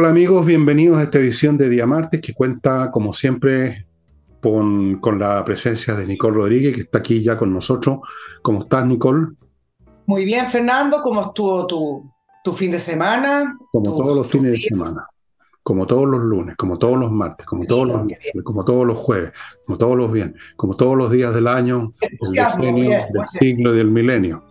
Hola amigos, bienvenidos a esta edición de Día Martes que cuenta como siempre con, con, la presencia de Nicole Rodríguez que está aquí ya con nosotros. ¿Cómo estás Nicole? Muy bien Fernando, ¿cómo estuvo tu, tu fin de semana? Como todos los fines de semana, como todos los lunes, como todos los martes, como todos los como todos los jueves, como todos los viernes, como todos los días del año, del decenio, del siglo y del milenio.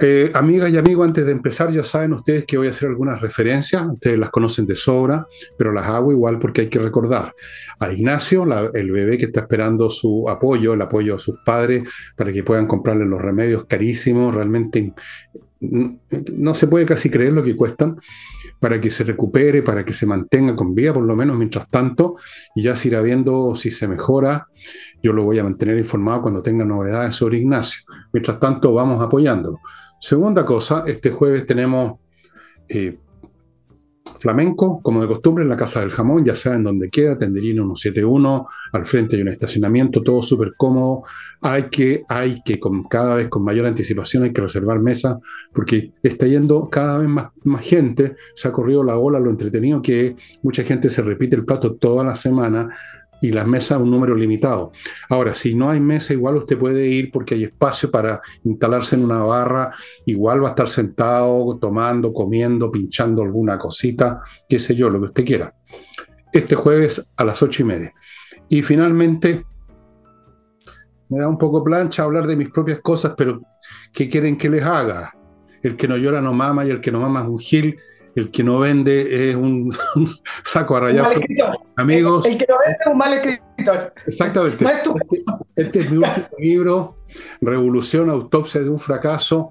Eh, amigas y amigos, antes de empezar, ya saben ustedes que voy a hacer algunas referencias, ustedes las conocen de sobra, pero las hago igual porque hay que recordar a Ignacio, el bebé que está esperando su apoyo, el apoyo de sus padres para que puedan comprarle los remedios carísimos, realmente no se puede casi creer lo que cuestan, para que se recupere, para que se mantenga con vida, por lo menos mientras tanto, y ya se irá viendo si se mejora. Yo lo voy a mantener informado cuando tenga novedades sobre Ignacio. Mientras tanto, vamos apoyándolo. Segunda cosa, este jueves tenemos eh, flamenco, como de costumbre, en la Casa del Jamón, ya saben dónde queda, Tenderino 171, al frente hay un estacionamiento, todo súper cómodo. Hay que, hay que, con, cada vez con mayor anticipación, hay que reservar mesa, porque está yendo cada vez más, más gente, se ha corrido la ola, lo entretenido que mucha gente se repite el plato toda la semana, y las mesas un número limitado. Ahora, si no hay mesa, igual usted puede ir porque hay espacio para instalarse en una barra, igual va a estar sentado, tomando, comiendo, pinchando alguna cosita, qué sé yo, lo que usted quiera. Este jueves a las ocho y media. Y finalmente, me da un poco plancha hablar de mis propias cosas, pero ¿qué quieren que les haga? El que no llora no mama y el que no mama es un gil el que no vende es un, saco a rayar. Amigos. El, que no vende es un mal escritor. Exactamente. este, este, es mi último libro, Revolución, Autopsia de un fracaso.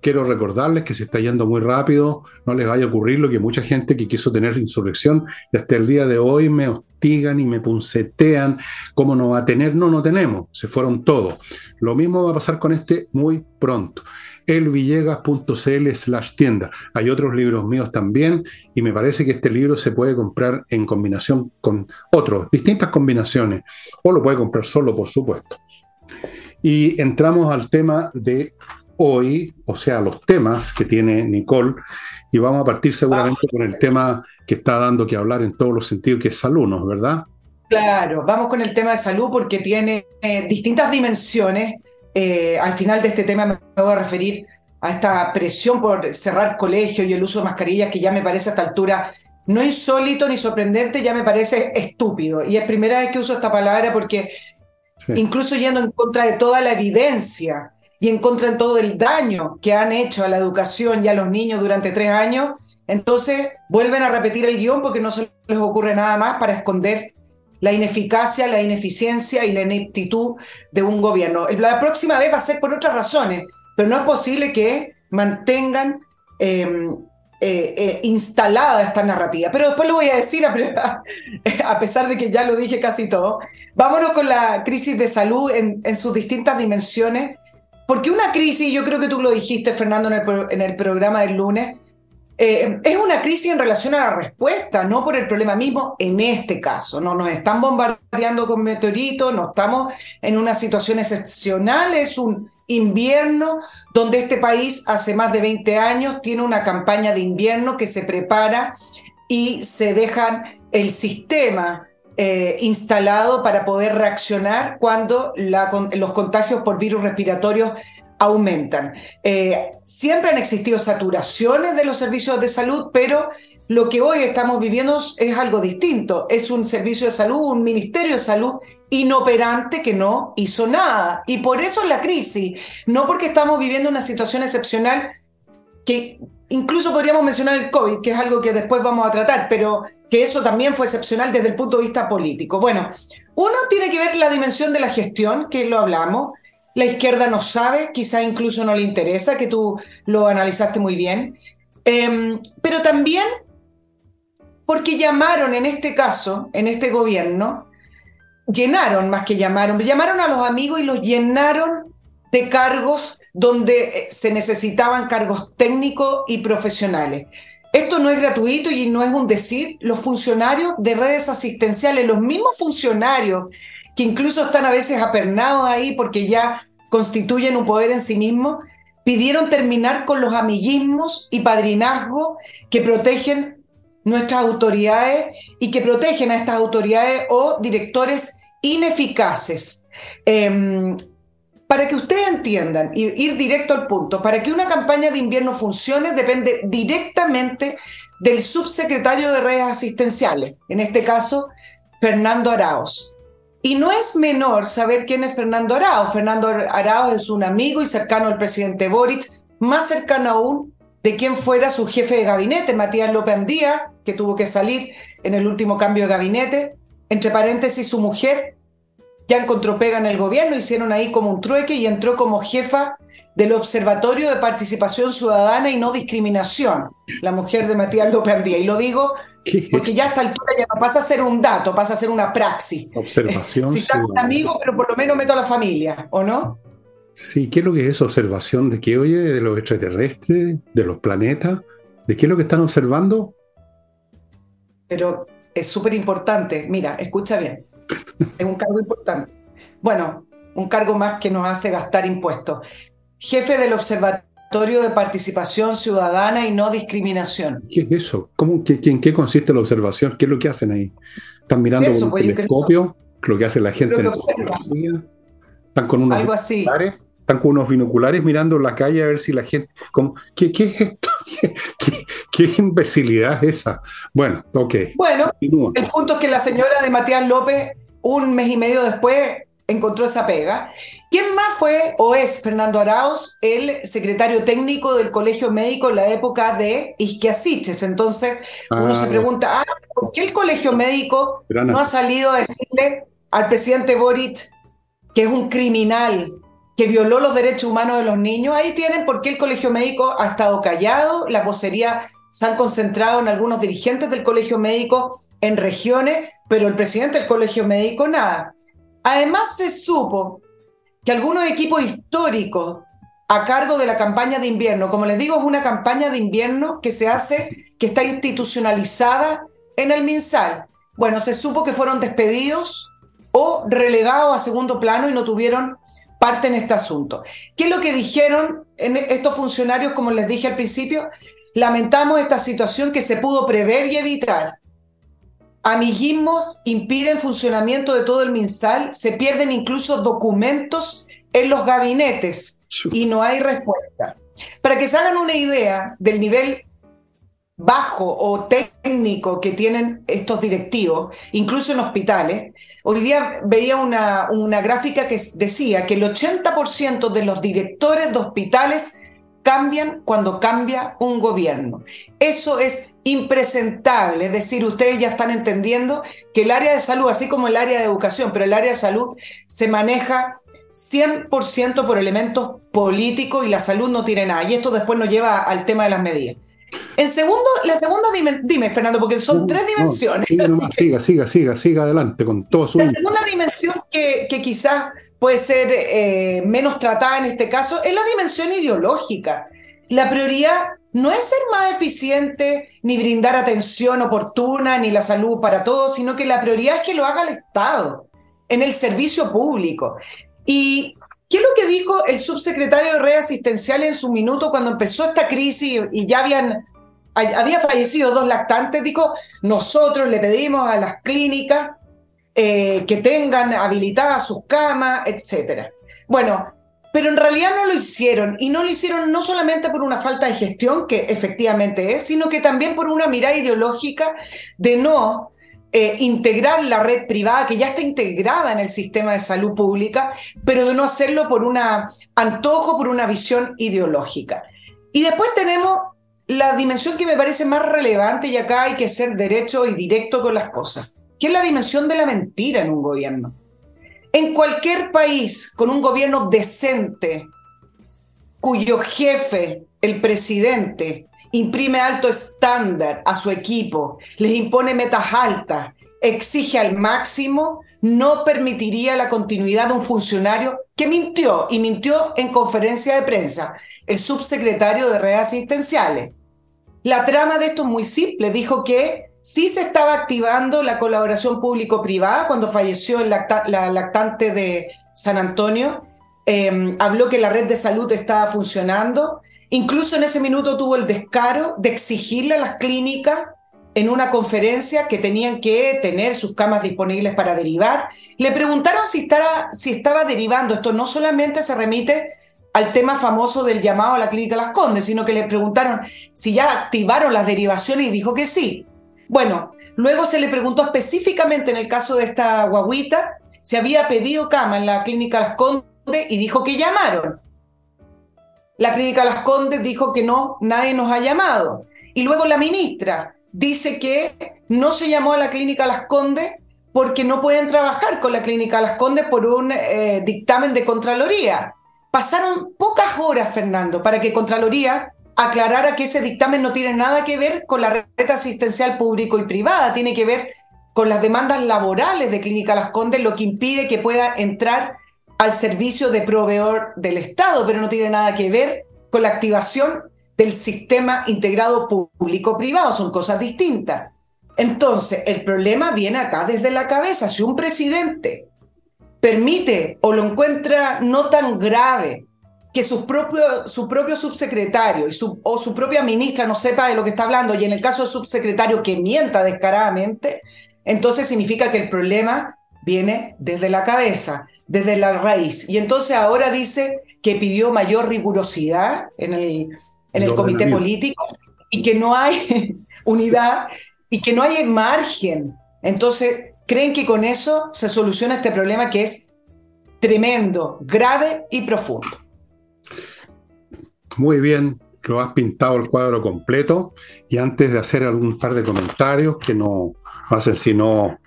Quiero recordarles que se está yendo muy rápido, no les vaya a ocurrir lo que mucha gente que quiso tener insurrección y hasta el día de hoy me hostigan y me puncetean, ¿cómo no va a tener? No, no tenemos, se fueron todos. Lo mismo va a pasar con este muy pronto elvillegas.cl slash tienda. Hay otros libros míos también y me parece que este libro se puede comprar en combinación con otros, distintas combinaciones, o lo puede comprar solo, por supuesto. Y entramos al tema de hoy, o sea, los temas que tiene Nicole, y vamos a partir seguramente con el tema que está dando que hablar en todos los sentidos, que es salud. ¿Verdad? Claro, vamos con el tema de salud porque tiene eh, distintas dimensiones eh, al final de este tema me voy a referir a esta presión por cerrar colegios y el uso de mascarillas que ya me parece a esta altura no insólito ni sorprendente, ya me parece estúpido. Y es primera vez que uso esta palabra porque incluso yendo en contra de toda la evidencia y en contra de todo el daño que han hecho a la educación y a los niños durante tres años, entonces vuelven a repetir el guion porque no se les ocurre nada más para esconder la ineficacia, la ineficiencia y la ineptitud de un gobierno. La próxima vez va a ser por otras razones, pero no es posible que mantengan em, eh, eh, instalada esta narrativa. Pero después lo voy a decir, a, pesar de que ya lo dije casi todo. Vámonos con la crisis de salud en, sus distintas dimensiones, porque una crisis, yo creo que tú lo dijiste, Fernando, en el, en el programa del lunes, eh, es una crisis en relación a la respuesta, no por el problema mismo en este caso. No nos están bombardeando con meteoritos, no estamos en una situación excepcional, es un invierno donde este país hace más de 20 años tiene una campaña de invierno que se prepara y se dejan el sistema eh, instalado para poder reaccionar cuando los contagios por virus respiratorios aumentan. Eh, siempre han existido saturaciones de los servicios de salud, pero lo que hoy estamos viviendo es algo distinto. Es un servicio de salud, un ministerio de salud inoperante que no hizo nada. Y por eso es la crisis, no porque estamos viviendo una situación excepcional que incluso podríamos mencionar el COVID, que es algo que después vamos a tratar, pero que eso también fue excepcional desde el punto de vista político. Bueno, uno tiene que ver la dimensión de la gestión, que lo hablamos, la izquierda no sabe, quizá incluso no le interesa, que tú lo analizaste muy bien. Em, pero también porque llamaron en este caso, en este gobierno, llenaron más que llamaron, llamaron a los amigos y los llenaron de cargos donde eh, se necesitaban cargos técnicos y profesionales. Esto no es gratuito y no es un decir. Los funcionarios de redes asistenciales, los mismos funcionarios que incluso están a veces apernados ahí porque ya constituyen un poder en sí mismo, pidieron terminar con los amiguismos y padrinazgos que protegen nuestras autoridades y que protegen a estas autoridades o directores ineficaces. Em, para que ustedes entiendan, y ir directo al punto, para que una campaña de invierno funcione depende directamente del subsecretario de redes asistenciales, en este caso, Fernando Araos. Y no es menor saber quién es Fernando Araos. Fernando Araos es un amigo y cercano al presidente Boric, más cercano aún de quien fuera su jefe de gabinete, Matías López Andía, que tuvo que salir en el último cambio de gabinete, entre paréntesis su mujer, ya encontró pega en el gobierno, hicieron ahí como un trueque y entró como jefa del Observatorio de Participación Ciudadana y No Discriminación, la mujer de Matías López Andía. Y lo digo porque ya a esta altura ya no pasa a ser un dato, pasa a ser una praxis. Observación. si estás un amigo, pero por lo menos meto a la familia, ¿o no? Sí, ¿qué es lo que es observación? ¿De qué oye? ¿De los extraterrestres? ¿De los planetas? ¿De qué es lo que están observando? Pero es súper importante. Mira, escucha bien. Es un cargo importante. Bueno, un cargo más que nos hace gastar impuestos. Jefe del Observatorio de Participación Ciudadana y No Discriminación. ¿Qué es eso? ¿Cómo, ¿En qué consiste la observación? ¿Qué es lo que hacen ahí? ¿Están mirando con un pues, telescopio? ¿Lo que hace la gente en el ¿Están con unos Algo así. Están con unos binoculares mirando la calle a ver si la gente... ¿qué, ¿Qué es esto? ¿Qué, imbecilidad es esa? Bueno, ok. Bueno, el punto es que la señora de Matías López, un mes y medio después, encontró esa pega. ¿Quién más fue o es Fernando Arauz, el secretario técnico del Colegio Médico en la época de Isquiasiches? Entonces uno se ah. pregunta, ah, ¿por qué el Colegio Médico no ha salido a decirle al presidente Boric que es un criminal, que violó los derechos humanos de los niños? Ahí tienen por qué el Colegio Médico ha estado callado, las vocerías se han concentrado en algunos dirigentes del Colegio Médico en regiones, pero el presidente del Colegio Médico nada. Además, se supo que algunos equipos históricos a cargo de la campaña de invierno, como les digo, es una campaña de invierno que se hace, que está institucionalizada en el MinSal. Bueno, se supo que fueron despedidos o relegados a segundo plano y no tuvieron parte en este asunto. ¿Qué es lo que dijeron en estos funcionarios, como les dije al principio? Lamentamos esta situación que se pudo prever y evitar amiguismos impiden funcionamiento de todo el MinSal, se pierden incluso documentos en los gabinetes y no hay respuesta. Para que se hagan una idea del nivel bajo o técnico que tienen estos directivos, incluso en hospitales, hoy día veía una, una gráfica que decía que el 80% de los directores de hospitales cambian cuando cambia un gobierno. Eso es impresentable, es decir, ustedes ya están entendiendo que el área de salud, así como el área de educación, pero el área de salud se maneja 100% por elementos políticos y la salud no tiene nada. Y esto después nos lleva al tema de las medidas. En segundo, la segunda dimensión, dime Fernando, porque son tres dimensiones. siga, siga, siga, siga, adelante con todo su... La segunda dimensión que, que quizás puede ser eh, menos tratada en este caso es la dimensión ideológica. La prioridad no es ser más eficiente, ni brindar atención oportuna, ni la salud para todos, sino que la prioridad es que lo haga el Estado, en el servicio público. ¿Y qué es lo que dijo el subsecretario de Red Asistencial en su minuto cuando empezó esta crisis y ya habían había fallecido dos lactantes? Dijo, nosotros le pedimos a las clínicas eh, que tengan habilitadas sus camas, etc. Bueno, pero en realidad no lo hicieron y no lo hicieron no solamente por una falta de gestión, que efectivamente es, sino que también por una mirada ideológica de no eh, integrar la red privada que ya está integrada en el sistema de salud pública, pero de no hacerlo por un antojo, por una visión ideológica. Y después tenemos la dimensión que me parece más relevante y acá hay que ser derecho y directo con las cosas que es la dimensión de la mentira en un gobierno. En cualquier país con un gobierno decente, cuyo jefe, el presidente, imprime alto estándar a su equipo, les impone metas altas, exige al máximo, no permitiría la continuidad de un funcionario que mintió y mintió en conferencia de prensa, el subsecretario de redes asistenciales. La trama de esto es muy simple, dijo que Sí se estaba activando la colaboración público-privada cuando falleció la lactante de San Antonio. Em, habló que la red de salud estaba funcionando. Incluso en ese minuto tuvo el descaro de exigirle a las clínicas en una conferencia que tenían que tener sus camas disponibles para derivar. Le preguntaron si estaba, si estaba derivando. Esto no solamente se remite al tema famoso del llamado a la clínica Las Condes, sino que le preguntaron si ya activaron las derivaciones y dijo que sí. Bueno, luego se le preguntó específicamente en el caso de esta guaguita si había pedido cama en la clínica Las Condes y dijo que llamaron. La clínica Las Condes dijo que no, nadie nos ha llamado. Y luego la ministra dice que no se llamó a la clínica Las Condes porque no pueden trabajar con la clínica Las Condes por un eh, dictamen de Contraloría. Pasaron pocas horas, Fernando, para que Contraloría aclarara que ese dictamen no tiene nada que ver con la red asistencial público y privada, tiene que ver con las demandas laborales de Clínica Las Condes, lo que impide que pueda entrar al servicio de proveedor del Estado, pero no tiene nada que ver con la activación del sistema integrado público-privado, son cosas distintas. Entonces, el problema viene acá desde la cabeza. Si un presidente permite o lo encuentra no tan grave que su propio, su propio subsecretario y su, o su propia ministra no sepa de lo que está hablando, y en el caso del subsecretario que mienta descaradamente, entonces significa que el problema viene desde la cabeza, desde la raíz. Y entonces ahora dice que pidió mayor rigurosidad en el, en el comité político y que no hay unidad y que no hay margen. Entonces, creen que con eso se soluciona este problema que es tremendo, grave y profundo. Muy bien, lo has pintado el cuadro completo y antes de hacer algún par de comentarios que no hacen sino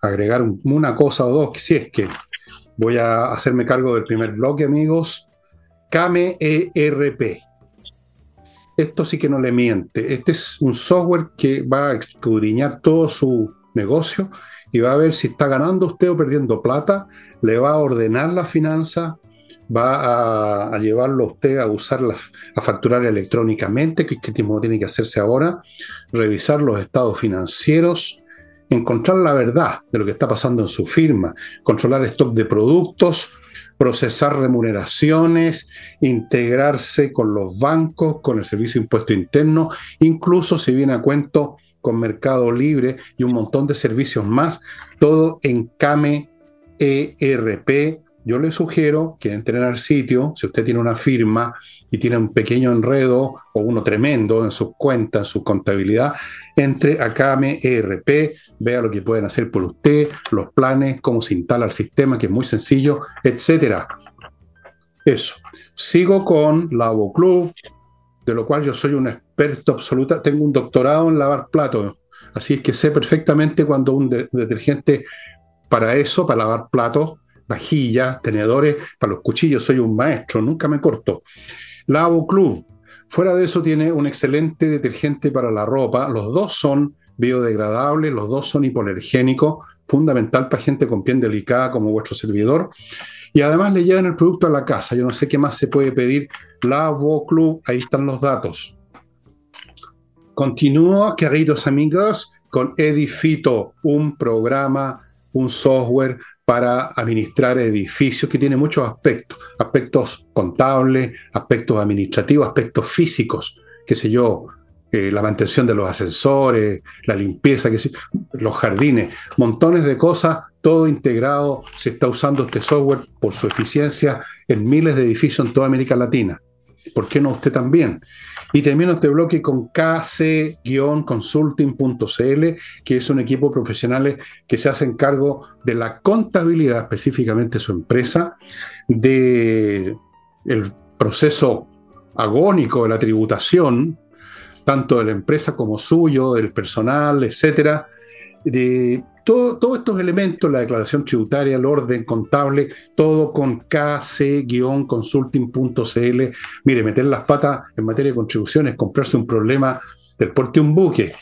agregar una cosa o dos, si es que voy a hacerme cargo del primer bloque, amigos. Kame ERP. Esto sí que no le miente. Este es un software que va a escudriñar todo su negocio y va a ver si está ganando usted o perdiendo plata, le va a ordenar la finanza, va a, llevarlo usted a usarla, a facturar electrónicamente, que es que tiene que hacerse ahora, revisar los estados financieros, encontrar la verdad de lo que está pasando en su firma, controlar stock de productos, procesar remuneraciones, integrarse con los bancos, con el Servicio de Impuesto Interno, incluso si viene a cuento con Mercado Libre y un montón de servicios más, todo en Came ERP. Yo le sugiero que entren al sitio, si usted tiene una firma y tiene un pequeño enredo o uno tremendo en sus cuentas, en su contabilidad, entre a Came ERP, vea lo que pueden hacer por usted, los planes, cómo se instala el sistema, que es muy sencillo, etcétera. Eso. Sigo con Lavo Club, de lo cual yo soy un experto absoluta. Tengo un doctorado en lavar platos, así es que sé perfectamente cuando un detergente para eso, para lavar platos, vajillas, tenedores, para los cuchillos, soy un maestro, nunca me corto. Lavo Club. Fuera de eso tiene un excelente detergente para la ropa. Los dos son biodegradables, los dos son hipoalergénicos, fundamental para gente con piel delicada como vuestro servidor. Y además le llevan el producto a la casa. Yo no sé qué más se puede pedir. Lavo Club, ahí están los datos. Continúo, queridos amigos, con Edifito, un programa, un software para administrar edificios que tiene muchos aspectos, aspectos contables, aspectos administrativos, aspectos físicos, qué sé yo, eh, la mantención de los ascensores, la limpieza, los jardines, montones de cosas, todo integrado. Se está usando este software por su eficiencia en miles de edificios en toda América Latina. ¿Por qué no usted también? Y termino este bloque con kc-consulting.cl, que es un equipo profesional que se hacen cargo de la contabilidad, específicamente su empresa, de el proceso agónico de la tributación, tanto de la empresa como suyo, del personal, etcétera, de todos estos elementos, la declaración tributaria, el orden contable, todo con kc-consulting.cl. Mire, meter las patas en materia de contribuciones, comprarse un problema del porte un buque.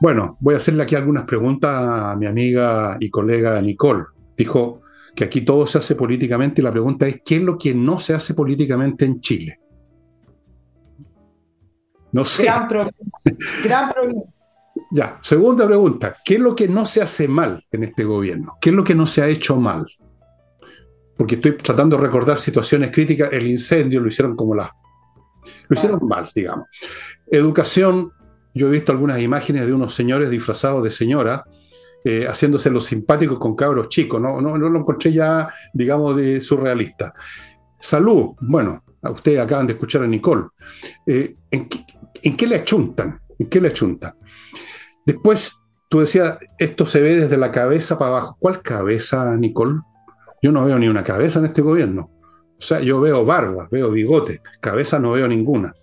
Bueno, voy a hacerle aquí algunas preguntas a mi amiga y colega Nicole. Dijo que aquí todo se hace políticamente y la pregunta es, ¿qué es lo que no se hace políticamente en Chile? No sé. Gran problema. Gran problema. Ya, segunda pregunta, ¿qué es lo que no se hace mal en este gobierno? ¿Qué es lo que no se ha hecho mal? Porque estoy tratando de recordar situaciones críticas, el incendio lo hicieron como la... Lo hicieron mal, digamos. Educación, yo he visto algunas imágenes de unos señores disfrazados de señora eh, haciéndose los simpáticos con cabros chicos. No, no, no lo encontré ya, digamos, de surrealista. Salud, bueno, a ustedes acaban de escuchar a Nicole. Eh, ¿en, qué, le achuntan? ¿En qué le achuntan? Después, tú decías, esto se ve desde la cabeza para abajo. ¿Cuál cabeza, Nicole? Yo no veo ni una cabeza en este gobierno. O sea, yo veo barbas, veo bigote, cabeza no veo ninguna.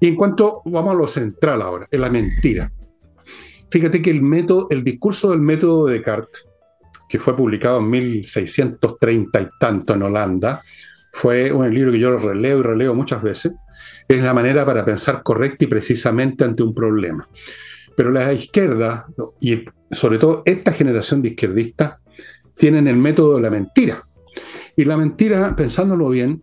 Y en cuanto, vamos a lo central ahora, en la mentira. Fíjate que el método, el discurso del método de Descartes, que fue publicado en 1630 y tanto en Holanda, fue un libro que yo releo y releo muchas veces, es la manera para pensar correcta y precisamente ante un problema. Pero la izquierda, y sobre todo esta generación de izquierdistas, tienen el método de la mentira. Y la mentira, pensándolo bien,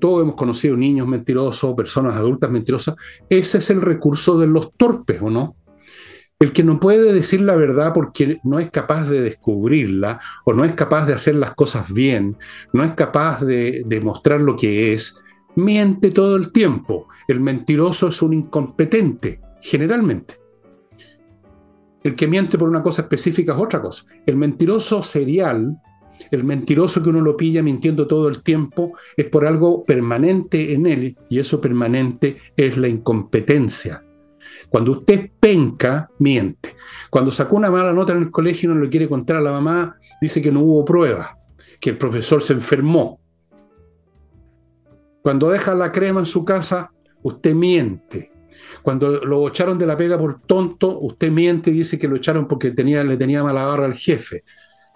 todos hemos conocido niños mentirosos, personas adultas mentirosas, ese es el recurso de los torpes, ¿o no? El que no puede decir la verdad porque no es capaz de descubrirla o no es capaz de hacer las cosas bien, no es capaz de demostrar lo que es, miente todo el tiempo. El mentiroso es un incompetente, generalmente. El que miente por una cosa específica es otra cosa. El mentiroso serial, el mentiroso que uno lo pilla mintiendo todo el tiempo, es por algo permanente en él y eso permanente es la incompetencia. Cuando usted penca, miente. Cuando sacó una mala nota en el colegio y no le quiere contar a la mamá, dice que no hubo prueba, que el profesor se enfermó. Cuando deja la crema en su casa, usted miente. Cuando lo echaron de la pega por tonto, usted miente y dice que lo echaron porque le tenía mala barra al jefe.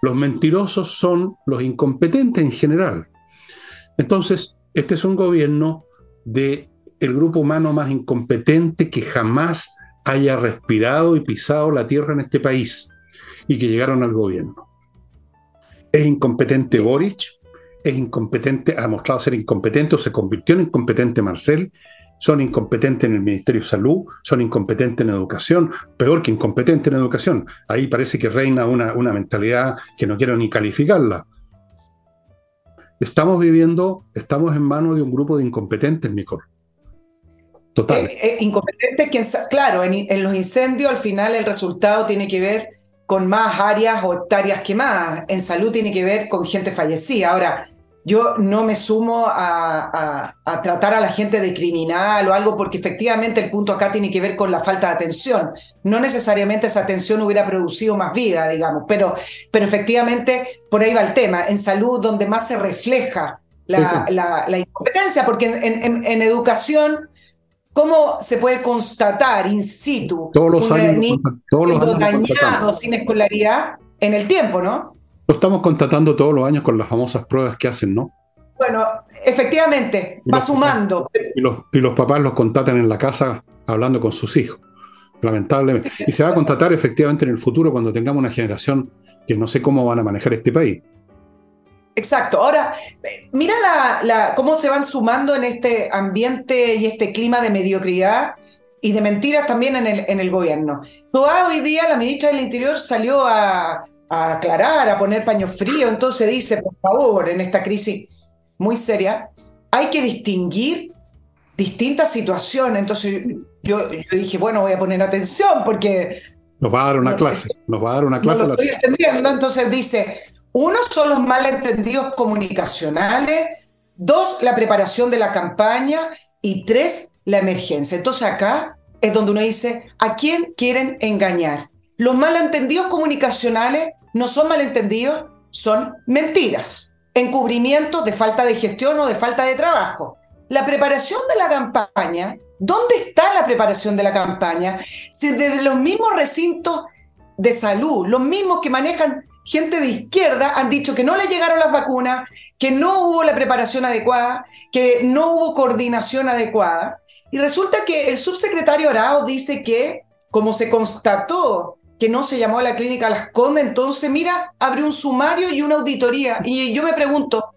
Los mentirosos son los incompetentes en general. Entonces, este es un gobierno de grupo humano más incompetente que jamás haya respirado y pisado la tierra en este país y que llegaron al gobierno. Es incompetente Boric, es incompetente, ha mostrado ser incompetente o se convirtió en incompetente Marcel, son incompetentes en el Ministerio de Salud, son incompetentes en educación, peor que incompetente en educación. Ahí parece que reina una, una mentalidad que no quiero ni calificarla. Estamos viviendo, estamos en manos de un grupo de incompetentes, Nicole. Total. Eh, eh, incompetente, claro, en, los incendios al final el resultado tiene que ver con más áreas o hectáreas quemadas. En salud tiene que ver con gente fallecida. Ahora, yo no me sumo a, tratar a la gente de criminal o algo, porque efectivamente el punto acá tiene que ver con la falta de atención. No necesariamente esa atención hubiera producido más vida, digamos, pero, pero efectivamente por ahí va el tema. En salud, donde más se refleja la, la, incompetencia, porque en, en educación ¿Cómo se puede constatar in situ todos los años, todos los dañado sin escolaridad en el tiempo, no? Lo estamos constatando todos los años con las famosas pruebas que hacen, ¿no? Bueno, efectivamente, va sumando. y, los, y los papás los contatan en la casa hablando con sus hijos, lamentablemente. y se va a constatar efectivamente en el futuro cuando tengamos una generación que no sé cómo van a manejar este país. Exacto. Ahora, mira la, cómo se van sumando en este ambiente y este clima de mediocridad y de mentiras también en el, en el gobierno. Toda hoy día la ministra del Interior salió a, aclarar, a poner paño frío, entonces dice, por favor, en esta crisis muy seria, hay que distinguir distintas situaciones. Entonces yo, dije, bueno, voy a poner atención porque... Nos va a dar una clase, nos va a dar una clase. lo estoy entendiendo, entonces dice, uno son los malentendidos comunicacionales, dos, la preparación de la campaña y tres, la emergencia. Entonces acá es donde uno dice, ¿a quién quieren engañar? Los malentendidos comunicacionales no son malentendidos, son mentiras, encubrimientos de falta de gestión o de falta de trabajo. La preparación de la campaña, ¿dónde está la preparación de la campaña? Si desde los mismos recintos de salud, los mismos que manejan gente de izquierda han dicho que no le llegaron las vacunas, que no hubo la preparación adecuada, que no hubo coordinación adecuada. Y resulta que el subsecretario Arao dice que, como se constató que no se llamó a la clínica Las Condes, entonces, mira, abrió un sumario y una auditoría. Y yo me pregunto,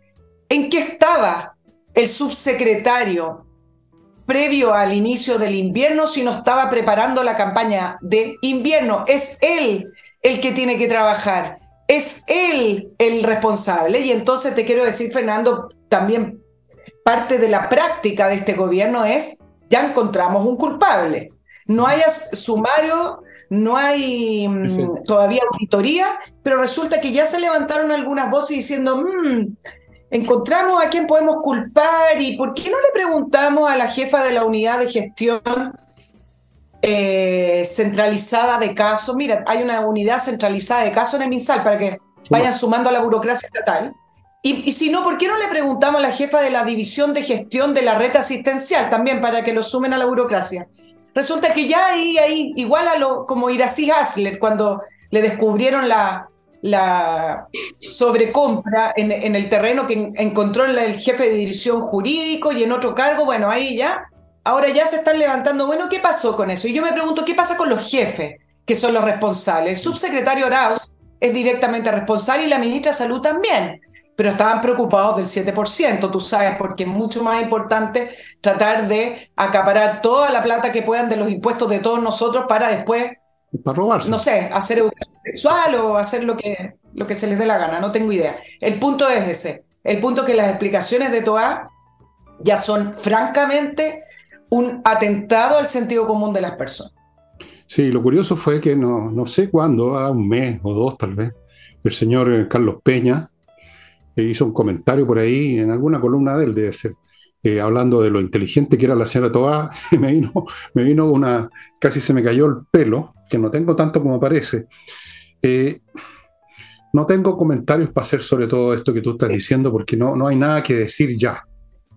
¿en qué estaba el subsecretario previo al inicio del invierno si no estaba preparando la campaña de invierno? Es él el que tiene que trabajar es él el responsable. Y entonces te quiero decir, Fernando, también parte de la práctica de este gobierno es, ya encontramos un culpable. no haya sumario, no hay mm, todavía auditoría, pero resulta que ya se levantaron algunas voces diciendo, mm, encontramos a quién podemos culpar y por qué no le preguntamos a la jefa de la unidad de gestión eh, centralizada de casos. Mira, hay una unidad centralizada de casos en el MinSal para que vayan sumando a la burocracia estatal. Y, si no, ¿por qué no le preguntamos a la jefa de la división de gestión de la red asistencial también para que lo sumen a la burocracia? Resulta que ya ahí, ahí igual a lo como Iracy Hasler, cuando le descubrieron la, la sobrecompra en, en el terreno que encontró el jefe de dirección jurídico y en otro cargo, bueno, ahí ya Ahora ya se están levantando, bueno, ¿qué pasó con eso? Y yo me pregunto, ¿qué pasa con los jefes, que son los responsables? El subsecretario Arauz es directamente responsable y la ministra de Salud también, pero estaban preocupados del 7%, tú sabes, porque es mucho más importante tratar de acaparar toda la plata que puedan de los impuestos de todos nosotros para después, para robarse. no sé, hacer educación sexual o hacer lo que, lo que se les dé la gana, no tengo idea. El punto es ese, el punto es que las explicaciones de TOA ya son francamente un atentado al sentido común de las personas. Sí, lo curioso fue que no, no sé cuándo, a un mes o dos tal vez, el señor eh, Carlos Peña hizo un comentario por ahí en alguna columna de él, debe ser, eh, hablando de lo inteligente que era la señora Toá, me vino, me vino una, casi se me cayó el pelo, que no tengo tanto como parece. no tengo comentarios para hacer sobre todo esto que tú estás diciendo, porque no, no hay nada que decir ya.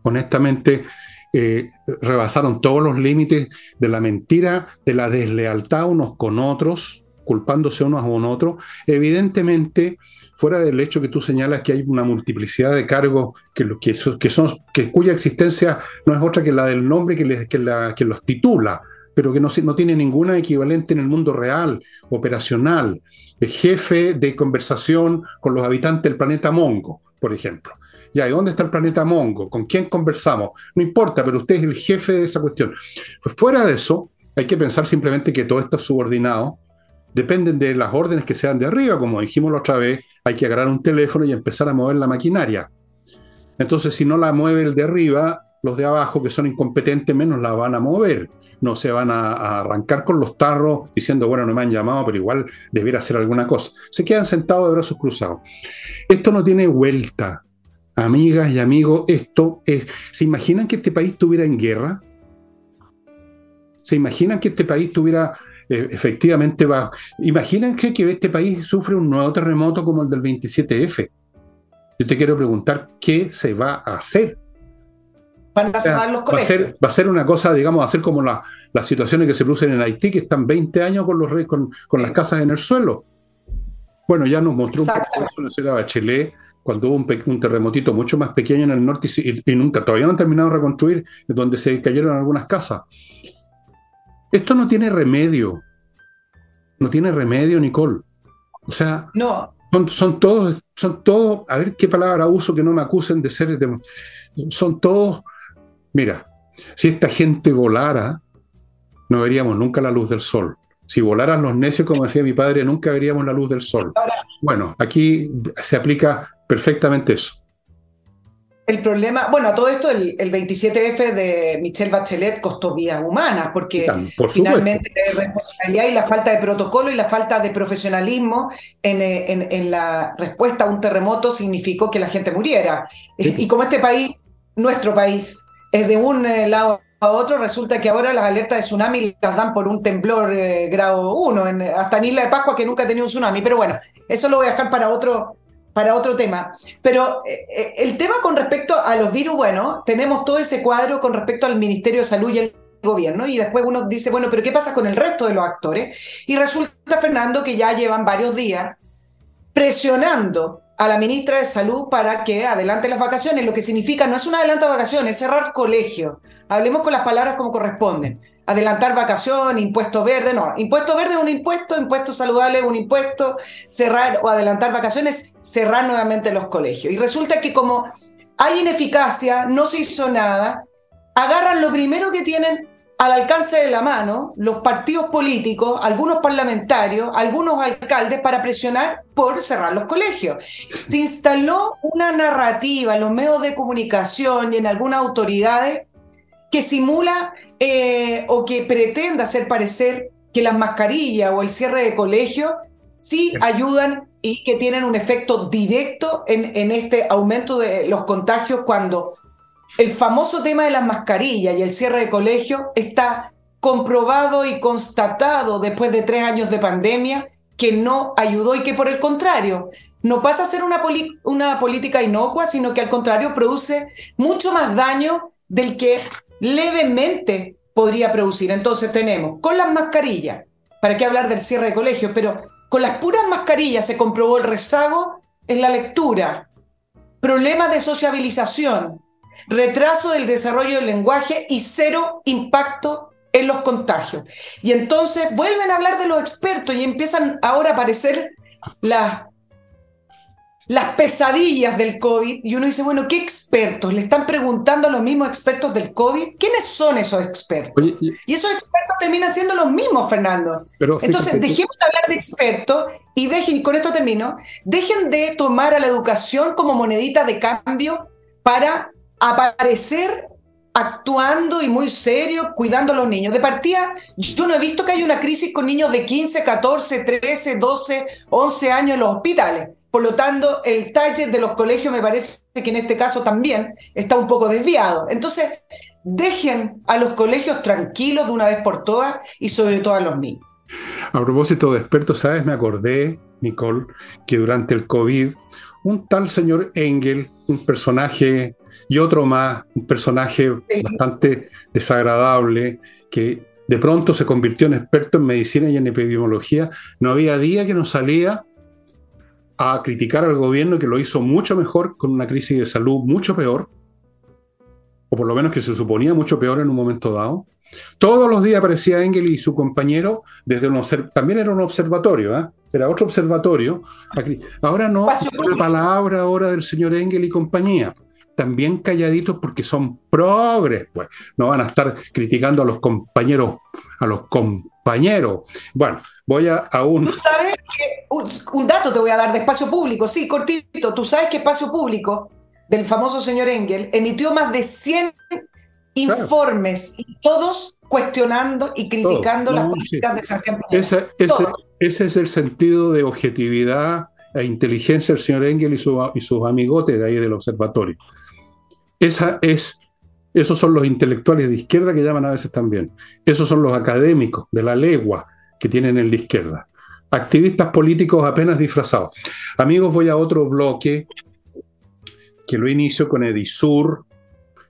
Honestamente, eh, rebasaron todos los límites de la mentira, de la deslealtad unos con otros, culpándose unos con otros. Evidentemente, fuera del hecho que tú señalas que hay una multiplicidad de cargos que, que, que son, que cuya existencia no es otra que la del nombre que, les, que, la, que los titula, pero que no, no tiene ninguna equivalente en el mundo real, operacional, de jefe de conversación con los habitantes del planeta Mongo, por ejemplo. Ya, ¿y dónde está el planeta Mongo? ¿Con quién conversamos? No importa, pero usted es el jefe de esa cuestión. Pues fuera de eso, hay que pensar simplemente que todo esto subordinado dependen de las órdenes que sean de arriba. Como dijimos la otra vez, hay que agarrar un teléfono y empezar a mover la maquinaria. Entonces, si no la mueve el de arriba, los de abajo, que son incompetentes, menos la van a mover. No se van a, arrancar con los tarros diciendo, bueno, no me han llamado, pero igual debiera hacer alguna cosa. Se quedan sentados de brazos cruzados. Esto no tiene vuelta amigas y amigos, esto es, ¿se imaginan que este país estuviera en guerra? ¿Se imaginan que este país tuviera efectivamente va... Imaginan que, que este país sufre un nuevo terremoto como el del 27F. Yo te quiero preguntar, ¿qué se va a hacer? Van a cerrar los va a, ser, va a ser una cosa, digamos, a ser como las situaciones que se producen en Haití, que están 20 años con, los, con, con las casas en el suelo. Bueno, ya nos mostró un poco eso la Bachelet, cuando hubo un, terremotito mucho más pequeño en el norte y, nunca, todavía no han terminado de reconstruir, donde se cayeron algunas casas. Esto no tiene remedio. No tiene remedio, Nicole. O sea, no. son, todos, son todos, a ver qué palabra uso que no me acusen de ser, son todos, mira, si esta gente volara, no veríamos nunca la luz del sol. Si volaran los necios, como decía mi padre, nunca veríamos la luz del sol. Bueno, aquí se aplica perfectamente eso. El problema, bueno, a todo esto el, 27F de Michelle Bachelet costó vidas humanas, porque finalmente la responsabilidad y la falta de protocolo y la falta de profesionalismo en, la respuesta a un terremoto significó que la gente muriera. Y como este país, nuestro país, es de un eh, lado a otro, resulta que ahora las alertas de tsunami las dan por un temblor eh, grado 1, hasta en Isla de Pascua que nunca ha tenido un tsunami. Pero bueno, eso lo voy a dejar para otro, para otro tema. Pero eh, eh, el tema con respecto a los virus, bueno, tenemos todo ese cuadro con respecto al Ministerio de Salud y el gobierno y después uno dice, bueno, pero ¿qué pasa con el resto de los actores? Y resulta, Fernando, que ya llevan varios días presionando a la ministra de Salud para que adelante las vacaciones, lo que significa no es un adelanto de vacaciones, es cerrar colegios. Hablemos con las palabras como corresponden. Adelantar vacación, impuesto verde, no. Impuesto verde es un impuesto, impuesto saludable es un impuesto, cerrar o adelantar vacaciones, cerrar nuevamente los colegios. Y resulta que como hay ineficacia, no se hizo nada, agarran lo primero que tienen al alcance de la mano los partidos políticos, algunos parlamentarios, algunos alcaldes para presionar por cerrar los colegios. Se instaló una narrativa en los medios de comunicación y en algunas autoridades que simula eh, o que pretenda hacer parecer que las mascarillas o el cierre de colegio sí ayudan y que tienen un efecto directo en, en este aumento de los contagios cuando el famoso tema de las mascarillas y el cierre de colegio está comprobado y constatado después de tres años de pandemia que no ayudó y que por el contrario no pasa a ser una, una política inocua, sino que al contrario produce mucho más daño del que levemente podría producir. Entonces tenemos con las mascarillas, ¿para qué hablar del cierre de colegios? Pero con las puras mascarillas se comprobó el rezago en la lectura, problemas de sociabilización, retraso del desarrollo del lenguaje y cero impacto en los contagios. Y entonces vuelven a hablar de los expertos y empiezan ahora a aparecer las las pesadillas del COVID y uno dice, bueno, ¿qué expertos? Le están preguntando a los mismos expertos del COVID, ¿quiénes son esos expertos? y, esos expertos terminan siendo los mismos, Fernando. Entonces, dejemos de hablar de expertos y dejen, con esto termino, dejen de tomar a la educación como monedita de cambio para aparecer actuando y muy serio, cuidando a los niños. De partida, yo no he visto que haya una crisis con niños de 15, 14, 13, 12, 11 años en los hospitales. Por lo tanto, el target de los colegios me parece que en este caso también está un poco desviado. Entonces, dejen a los colegios tranquilos de una vez por todas y sobre todo a los niños. A propósito de expertos, ¿sabes? Me acordé, Nicole, que durante el COVID, un tal señor Engel, un personaje y otro más, un personaje bastante desagradable, que de pronto se convirtió en experto en medicina y en epidemiología, no había día que no salía a criticar al gobierno que lo hizo mucho mejor con una crisis de salud mucho peor, o por lo menos que se suponía mucho peor en un momento dado. Todos los días aparecía Engel y su compañero desde un también era un observatorio, ¿eh? era otro observatorio. Ahora no, la palabra ahora del señor Engel y compañía. También calladitos porque son progres, pues. No van a estar criticando a los compañeros, a los compañeros. Bueno, voy a, a un un, dato te voy a dar de espacio público, sí, cortito. Tú sabes que espacio público del famoso señor Engel emitió más de 100 informes y todos cuestionando y criticando las políticas de Santiago. Ese, ese, es el sentido de objetividad e inteligencia del señor Engel y, y sus amigotes de ahí del observatorio. Esa es, esos son los intelectuales de izquierda que llaman a veces también. Esos son los académicos de la legua que tienen en la izquierda activistas políticos apenas disfrazados. Amigos, voy a otro bloque que lo inicio con Edisur.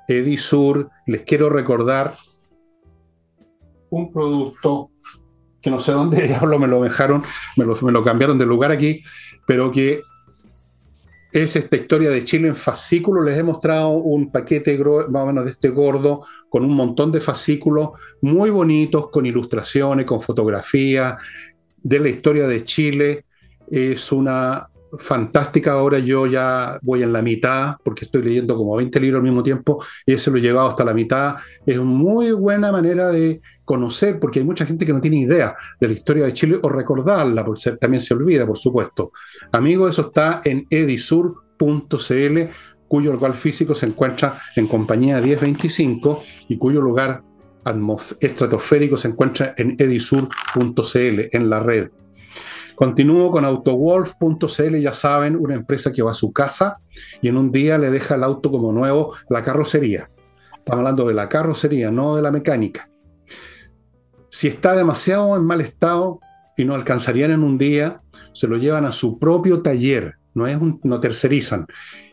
Edisur, les quiero recordar un producto que no sé dónde diablo me lo dejaron, me lo, me lo cambiaron de lugar aquí, pero que es esta historia de Chile en fascículos. Les he mostrado un paquete más o menos de este gordo con un montón de fascículos muy bonitos, con ilustraciones, con fotografías, de la historia de Chile. Es una fantástica obra. Yo ya voy en la mitad, porque estoy leyendo como 20 libros al mismo tiempo, y ese lo he llevado hasta la mitad. Es una muy buena manera de conocer, porque hay mucha gente que no tiene idea de la historia de Chile o recordarla, porque también se olvida, por supuesto. Amigo, eso está en edisur.cl, cuyo lugar físico se encuentra en compañía 1025 y cuyo lugar estratosférico se encuentra en edisur.cl, en la red. Continúo con autowolf.cl, ya saben, una empresa que va a su casa y en un día le deja el auto como nuevo la carrocería. Estamos hablando de la carrocería, no de la mecánica. Si está demasiado en mal estado y no alcanzarían en un día, se lo llevan a su propio taller, no, es no tercerizan.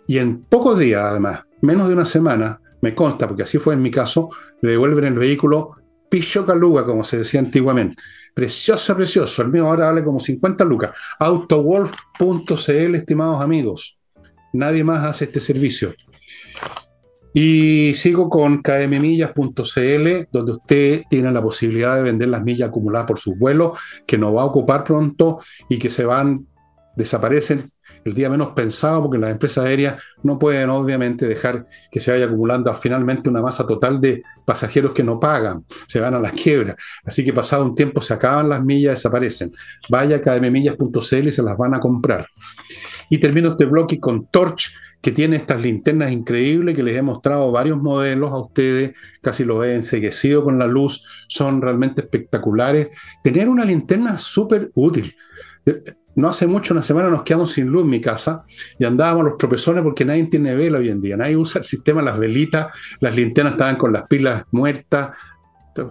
Y en pocos días, además, menos de una semana, me consta, porque así fue en mi caso, le devuelven el vehículo Picho Caluga, como se decía antiguamente. Precioso, precioso. El mío ahora vale como 50 lucas. Autowolf.cl, estimados amigos. Nadie más hace este servicio. Y sigo con kmmillas.cl, donde usted tiene la posibilidad de vender las millas acumuladas por sus vuelos, que no va a ocupar pronto y que se van, desaparecen el día menos pensado, porque las empresas aéreas no pueden obviamente dejar que se vaya acumulando finalmente una masa total de pasajeros que no pagan, se van a la quiebra. Así que pasado un tiempo se acaban las millas, desaparecen. Vaya a y se las van a comprar. Y termino este bloque con Torch, que tiene estas linternas increíbles que les he mostrado varios modelos a ustedes, casi los he enseguecido con la luz, son realmente espectaculares. Tener una linterna súper útil. No hace mucho, una semana nos quedamos sin luz en mi casa y andábamos los tropezones porque nadie tiene vela hoy en día, nadie usa el sistema, las velitas, las linternas estaban con las pilas muertas,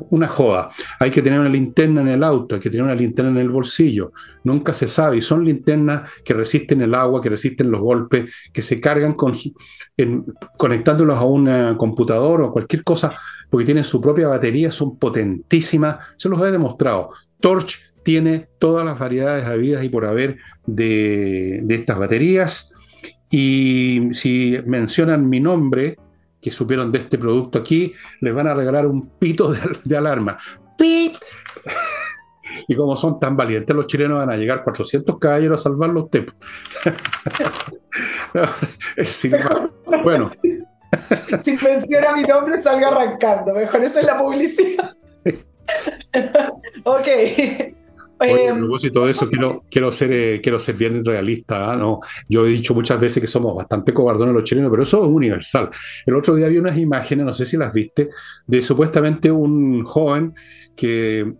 una joda. Hay que tener una linterna en el auto, hay que tener una linterna en el bolsillo. Nunca se sabe. Y son linternas que resisten el agua, que resisten los golpes, que se cargan con, conectándolos a un computador o cualquier cosa, porque tienen su propia batería, son potentísimas. Se los he demostrado. Torch tiene todas las variedades habidas y por haber de, de estas baterías. Y si mencionan mi nombre, que supieron de este producto aquí, les van a regalar un pito de, alarma. ¡Pip! Y como son tan valientes los chilenos, van a llegar 400 caballeros a salvar los tempos. bueno. Si menciona mi nombre, salga arrancando. Mejor eso es la publicidad. ok. Oye, a em, propósito de eso, quiero, quiero, ser, eh, quiero ser bien realista. ¿ah? ¿no? Yo he dicho muchas veces que somos bastante cobardones los chilenos, pero eso es universal. El otro día vi unas imágenes, no sé si las viste, de supuestamente un joven que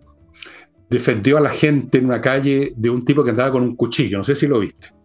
defendió a la gente en una calle de un tipo que andaba con un cuchillo. No sé si lo viste.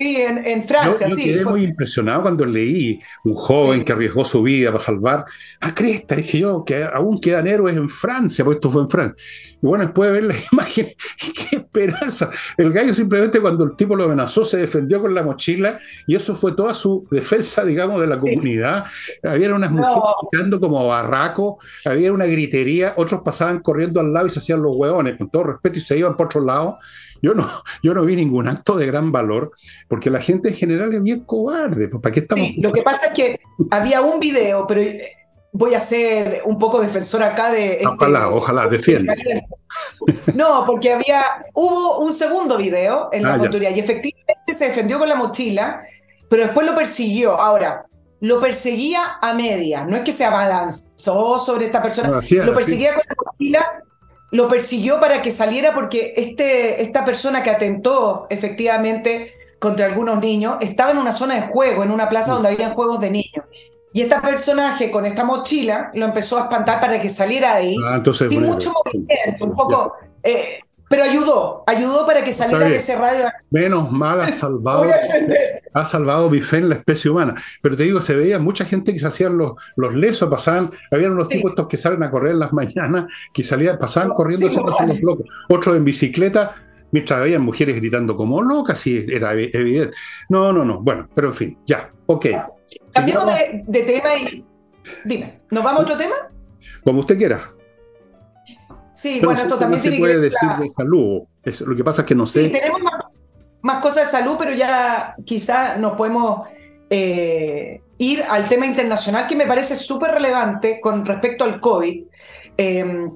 Sí, en, Francia, yo, sí. quedé muy impresionado cuando leí un joven que arriesgó su vida para salvar a Cresta. Dije yo que aún quedan héroes en Francia, porque esto fue en Francia. Y bueno, después de ver la imagen, qué esperanza. El gallo simplemente cuando el tipo lo amenazó se defendió con la mochila y eso fue toda su defensa, digamos, de la comunidad. Había unas mujeres gritando como barraco, había una gritería, otros pasaban corriendo al lado y se hacían los hueones, con todo respeto, y se iban por otro lado. Yo no, yo no vi ningún acto de gran valor, porque la gente en general es bien cobarde. Pues, ¿Para qué estamos? lo que pasa es que había un video, pero eh, voy a ser un poco defensor acá de. Este ojalá, ojalá, defiende. No, porque había, hubo un segundo video en la ah, y efectivamente se defendió con la mochila, pero después lo persiguió. Ahora, lo perseguía a media, no es que se abalanzó sobre esta persona, lo perseguía con la mochila lo persiguió para que saliera porque este, esta persona que atentó efectivamente contra algunos niños estaba en una zona de juego, en una plaza donde había juegos de niños. Y este personaje con esta mochila lo empezó a espantar para que saliera de ahí, ah, sin mucho movimiento, un poco... Eh, pero ayudó, ayudó para que saliera de ese radio. Menos mal ha salvado, ha salvado mi fe en la especie humana. Pero te digo, se veía mucha gente que se hacían los, los lesos, pasaban, había unos tipos estos que salen a correr en las mañanas, que salían, pasaban corriendo sí, los locos. Otros en bicicleta, mientras había mujeres gritando como locas, y era evidente. No, no, no. Bueno, pero en fin, ya, ok. Cambiamos de, tema y. Dime, ¿nos vamos a otro tema? Como usted quiera. Sí, bueno, esto también se puede decir de salud. lo que pasa es que no sé. Sí, tenemos más, cosas de salud, pero ya quizás nos podemos eh, ir al tema internacional que me parece súper relevante con respecto al COVID. Em,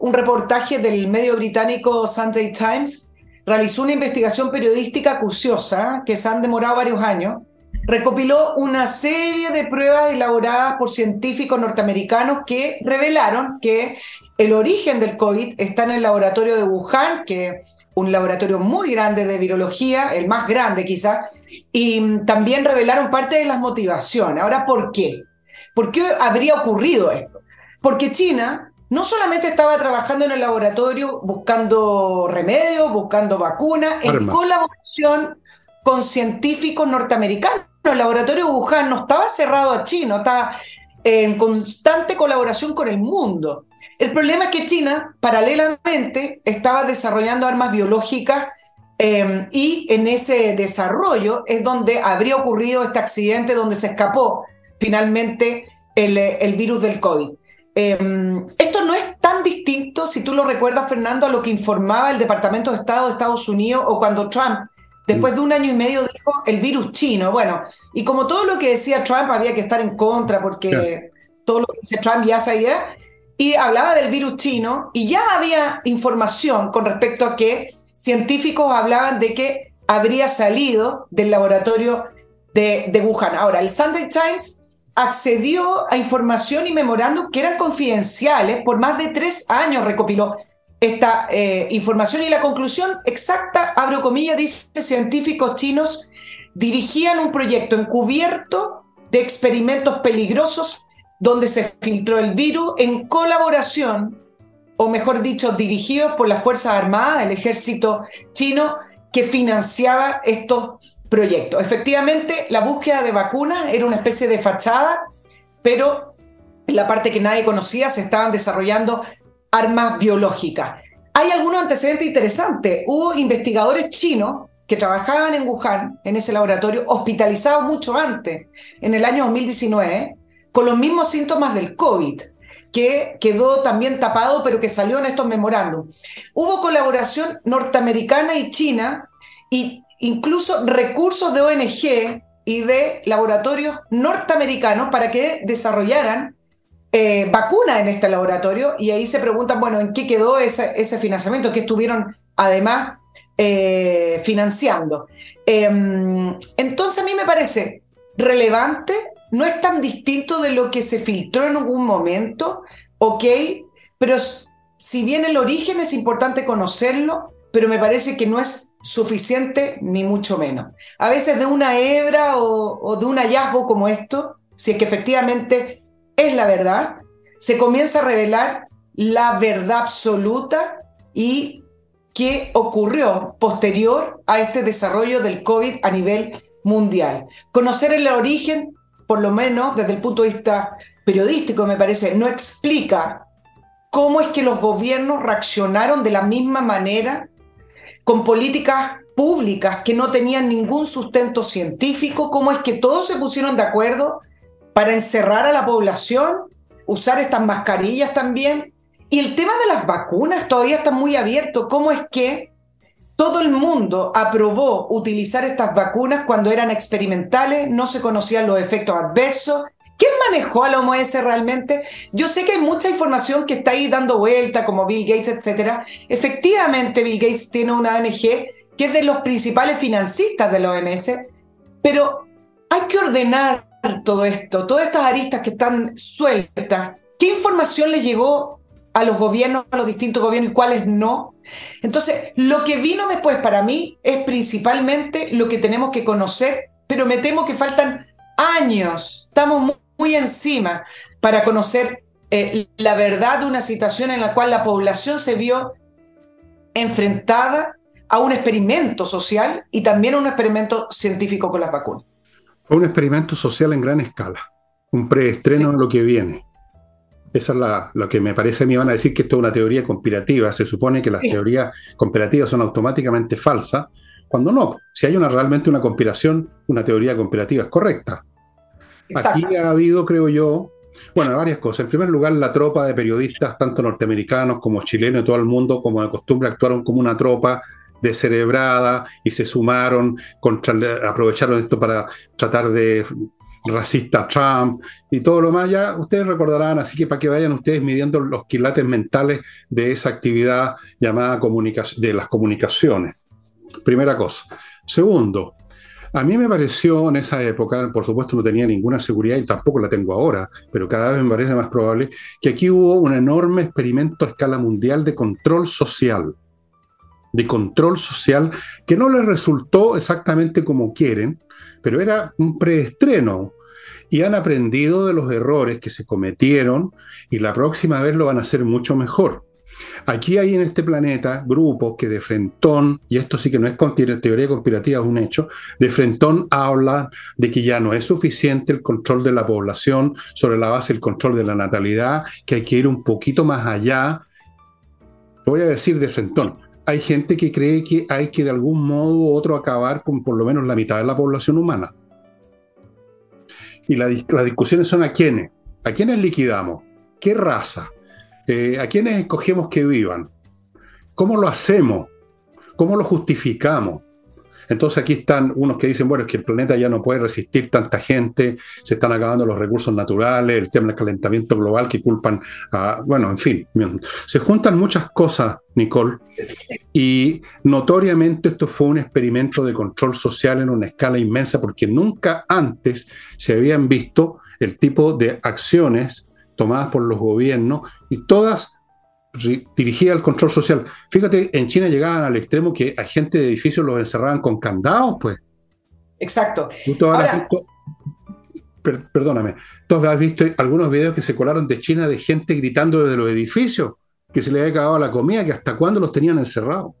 un reportaje del medio británico Sunday Times realizó una investigación periodística acuciosa que se han demorado varios años recopiló una serie de pruebas elaboradas por científicos norteamericanos que revelaron que el origen del COVID está en el laboratorio de Wuhan, que es un laboratorio muy grande de virología, el más grande quizás, y también revelaron parte de las motivaciones. Ahora, ¿por qué? ¿Por qué habría ocurrido esto? Porque China no solamente estaba trabajando en el laboratorio buscando remedios, buscando vacunas, en colaboración con científicos norteamericanos el laboratorio Wuhan no estaba cerrado a China, estaba en constante colaboración con el mundo. El problema es que China, paralelamente, estaba desarrollando armas biológicas em, y en ese desarrollo es donde habría ocurrido este accidente donde se escapó finalmente el, virus del COVID. Em, esto no es tan distinto, si tú lo recuerdas, Fernando, a lo que informaba el Departamento de Estado de Estados Unidos o cuando Trump Después de un año y medio dijo el virus chino. Bueno, y como todo lo que decía Trump había que estar en contra porque todo lo que dice Trump ya sabía, y hablaba del virus chino y ya había información con respecto a que científicos hablaban de que habría salido del laboratorio de, de Wuhan. Ahora, el Sunday Times accedió a información y memorándum que eran confidenciales por más de tres años, recopiló esta eh, información y la conclusión exacta, abro comillas, dice científicos chinos dirigían un proyecto encubierto de experimentos peligrosos donde se filtró el virus en colaboración, o mejor dicho, dirigido por las Fuerzas Armadas, el ejército chino, que financiaba estos proyectos. Efectivamente, la búsqueda de vacunas era una especie de fachada, pero la parte que nadie conocía se estaban desarrollando armas biológicas. Hay algunos antecedentes interesantes. Hubo investigadores chinos que trabajaban en Wuhan, en ese laboratorio, hospitalizados mucho antes, en el año 2019, con los mismos síntomas del COVID, que quedó también tapado, pero que salió en estos memorándum. Hubo colaboración norteamericana y china, y incluso recursos de ONG y de laboratorios norteamericanos para que desarrollaran eh, vacuna en este laboratorio y ahí se preguntan, bueno, ¿en qué quedó ese, ese financiamiento? que estuvieron además eh, financiando? Em, entonces a mí me parece relevante, no es tan distinto de lo que se filtró en algún momento, ok, pero si bien el origen es importante conocerlo, pero me parece que no es suficiente ni mucho menos. A veces de una hebra o, o de un hallazgo como esto, si es que efectivamente es la verdad, se comienza a revelar la verdad absoluta y qué ocurrió posterior a este desarrollo del COVID a nivel mundial. Conocer el origen, por lo menos desde el punto de vista periodístico, me parece, no explica cómo es que los gobiernos reaccionaron de la misma manera con políticas públicas que no tenían ningún sustento científico, cómo es que todos se pusieron de acuerdo para encerrar a la población, usar estas mascarillas también. Y el tema de las vacunas todavía está muy abierto. ¿Cómo es que todo el mundo aprobó utilizar estas vacunas cuando eran experimentales, no se conocían los efectos adversos? ¿Quién manejó a la OMS realmente? Yo sé que hay mucha información que está ahí dando vuelta, como Bill Gates, etc. Efectivamente, Bill Gates tiene una ONG que es de los principales financistas de la OMS, pero hay que ordenar todo esto, todas estas aristas que están sueltas, ¿qué información le llegó a los gobiernos, a los distintos gobiernos y cuáles no? Entonces, lo que vino después para mí es principalmente lo que tenemos que conocer, pero me temo que faltan años, estamos muy, encima para conocer eh, la verdad de una situación en la cual la población se vio enfrentada a un experimento social y también a un experimento científico con las vacunas. Fue un experimento social en gran escala, un preestreno de lo que viene. Esa es la, lo que me parece a mí van a decir que esto es una teoría conspirativa. Se supone que las teorías conspirativas son automáticamente falsas, cuando no. Si hay una, realmente una conspiración, una teoría conspirativa es correcta. Aquí ha habido, creo yo, bueno, varias cosas. En primer lugar, la tropa de periodistas, tanto norteamericanos como chilenos todo el mundo, como de costumbre, actuaron como una tropa descerebrada y se sumaron, contra, aprovecharon esto para tratar de racista Trump y todo lo más, ya ustedes recordarán, así que para que vayan ustedes midiendo los quilates mentales de esa actividad llamada de las comunicaciones. Primera cosa. Segundo, a mí me pareció en esa época, por supuesto no tenía ninguna seguridad y tampoco la tengo ahora, pero cada vez me parece más probable que aquí hubo un enorme experimento a escala mundial de control social de control social que no les resultó exactamente como quieren, pero era un preestreno y han aprendido de los errores que se cometieron y la próxima vez lo van a hacer mucho mejor. Aquí hay en este planeta grupos que de frentón, y esto sí que no es teoría conspirativa, es un hecho, de frentón hablan de que ya no es suficiente el control de la población sobre la base del control de la natalidad, que hay que ir un poquito más allá. voy a decir de frentón, hay gente que cree que hay que de algún modo u otro acabar con por lo menos la mitad de la población humana. Y las discusiones son a quiénes, a quiénes liquidamos, qué raza, eh, a quiénes escogemos que vivan, cómo lo hacemos, cómo lo justificamos. Entonces aquí están unos que dicen, bueno, es que el planeta ya no puede resistir tanta gente, se están acabando los recursos naturales, el tema del calentamiento global que culpan a, bueno, en fin, se juntan muchas cosas, Nicole, y notoriamente esto fue un experimento de control social en una escala inmensa porque nunca antes se habían visto el tipo de acciones tomadas por los gobiernos y todas dirigida al control social. Fíjate, en China llegaban al extremo que a gente de edificios los encerraban con candados, pues. Exacto. perdóname, tú has visto algunos videos que se colaron de China de gente gritando desde los edificios que se les había acabado la comida, que hasta cuándo los tenían encerrados.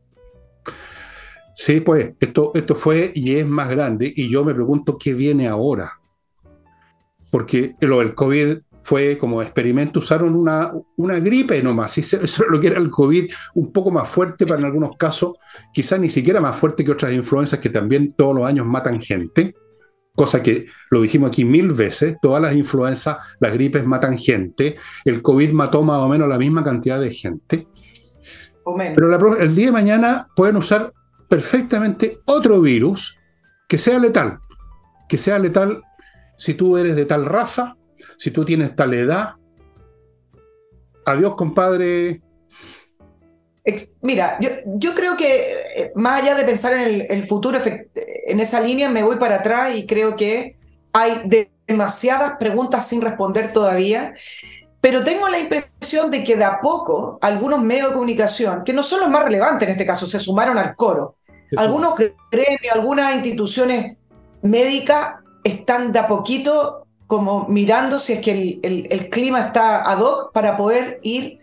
Sí, pues esto, esto fue y es más grande y yo me pregunto qué viene ahora. Porque lo del COVID fue como experimento, usaron una, una gripe nomás, eso es lo que era el COVID, un poco más fuerte para en algunos casos, quizás ni siquiera más fuerte que otras influencias que también todos los años matan gente, cosa que lo dijimos aquí mil veces, todas las influencias, las gripes matan gente, el COVID mató más o menos la misma cantidad de gente, pero el día de mañana pueden usar perfectamente otro virus que sea letal, que sea letal si tú eres de tal raza, si tú tienes tal edad. Adiós, compadre. Mira, yo, creo que eh, más allá de pensar en el, futuro, en esa línea me voy para atrás y creo que hay demasiadas preguntas sin responder todavía, pero tengo la impresión de que de a poco algunos medios de comunicación, que no son los más relevantes en este caso, se sumaron al coro. Algunos gremios, algunas instituciones médicas están de a poquito como mirando si es que el, clima está ad hoc para poder ir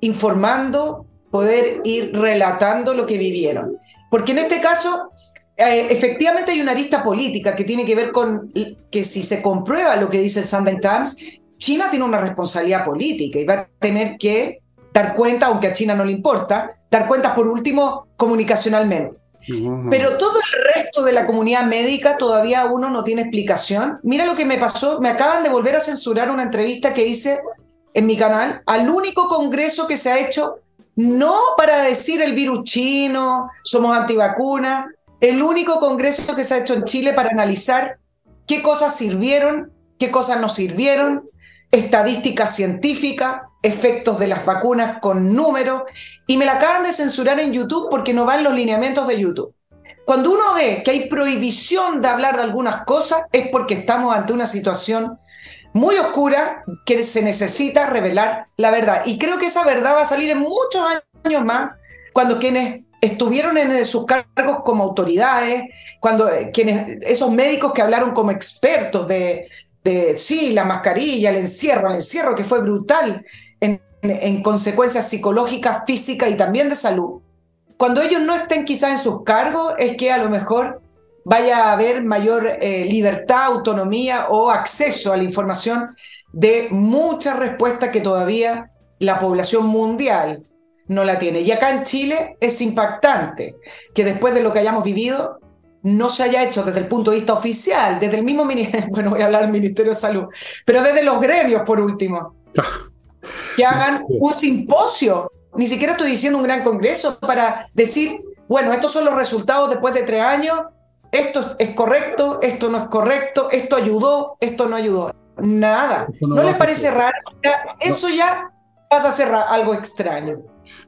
informando, poder ir relatando lo que vivieron. Porque en este caso, eh, efectivamente hay una arista política que tiene que ver con que si se comprueba lo que dice el Sunday Times, China tiene una responsabilidad política y va a tener que dar cuenta, aunque a China no le importa, dar cuenta por último comunicacionalmente. Pero todo el resto de la comunidad médica todavía uno no tiene explicación. Mira lo que me pasó, me acaban de volver a censurar una entrevista que hice en mi canal al único congreso que se ha hecho, no para decir el virus chino, somos antivacunas, el único congreso que se ha hecho en Chile para analizar qué cosas sirvieron, qué cosas no sirvieron, estadísticas científicas, efectos de las vacunas con números, y me la acaban de censurar en YouTube porque no van los lineamientos de YouTube. Cuando uno ve que hay prohibición de hablar de algunas cosas, es porque estamos ante una situación muy oscura que se necesita revelar la verdad. Y creo que esa verdad va a salir en muchos años más, cuando quienes estuvieron en sus cargos como autoridades, cuando eh, quienes, esos médicos que hablaron como expertos de, de, sí, la mascarilla, el encierro, el encierro que fue brutal en, consecuencias psicológicas, físicas y también de salud. Cuando ellos no estén quizá en sus cargos, es que a lo mejor vaya a haber mayor eh, libertad, autonomía o acceso a la información de muchas respuestas que todavía la población mundial no la tiene. Y acá en Chile es impactante que después de lo que hayamos vivido, no se haya hecho desde el punto de vista oficial, desde el mismo ministerio, bueno, voy a hablar del Ministerio de Salud, pero desde los gremios por último. que hagan un simposio, ni siquiera estoy diciendo un gran congreso, para decir, bueno, estos son los resultados después de tres años, esto es correcto, esto no es correcto, esto ayudó, esto no ayudó. Nada. ¿No, les parece raro? Eso ya pasa a ser algo extraño.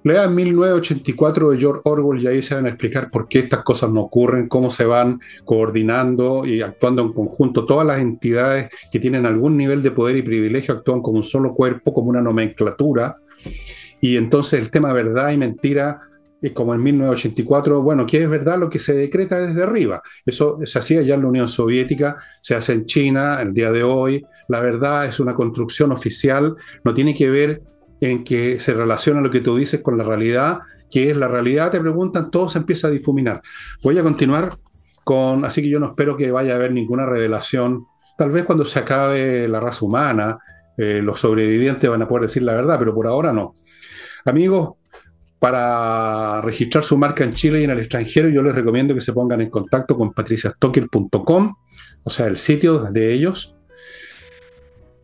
Lean 1984 de George Orwell y ahí se van a explicar por qué estas cosas no ocurren, cómo se van coordinando y actuando en conjunto. Todas las entidades que tienen algún nivel de poder y privilegio actúan como un solo cuerpo, como una nomenclatura. Y entonces el tema verdad y mentira es como en 1984, bueno, ¿qué es verdad? Lo que se decreta desde arriba. Eso se hacía ya en la Unión Soviética, se hace en China el día de hoy. La verdad es una construcción oficial, no tiene que ver en que se relaciona lo que tú dices con la realidad, que es la realidad, te preguntan, todo se empieza a difuminar. Voy a continuar con, así que yo no espero que vaya a haber ninguna revelación. Tal vez cuando se acabe la raza humana, eh, los sobrevivientes van a poder decir la verdad, pero por ahora no. Amigos, para registrar su marca en Chile y en el extranjero, yo les recomiendo que se pongan en contacto con patriciastocker.com, o sea, el sitio de ellos,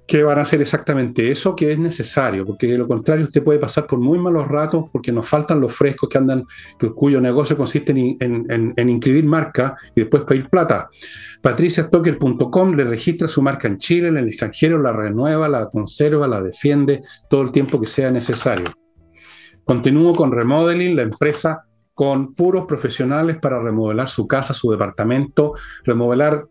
que van a hacer exactamente eso que es necesario, porque de lo contrario usted puede pasar por muy malos ratos porque nos faltan los frescos que andan, cuyo negocio consiste en, en, inscribir marca y después pedir plata. patriciastocker.com le registra su marca en Chile, en el extranjero, la renueva, la conserva, la defiende todo el tiempo que sea necesario. Continúo con Remodeling, la empresa con puros profesionales para remodelar su casa, su departamento, remodelar,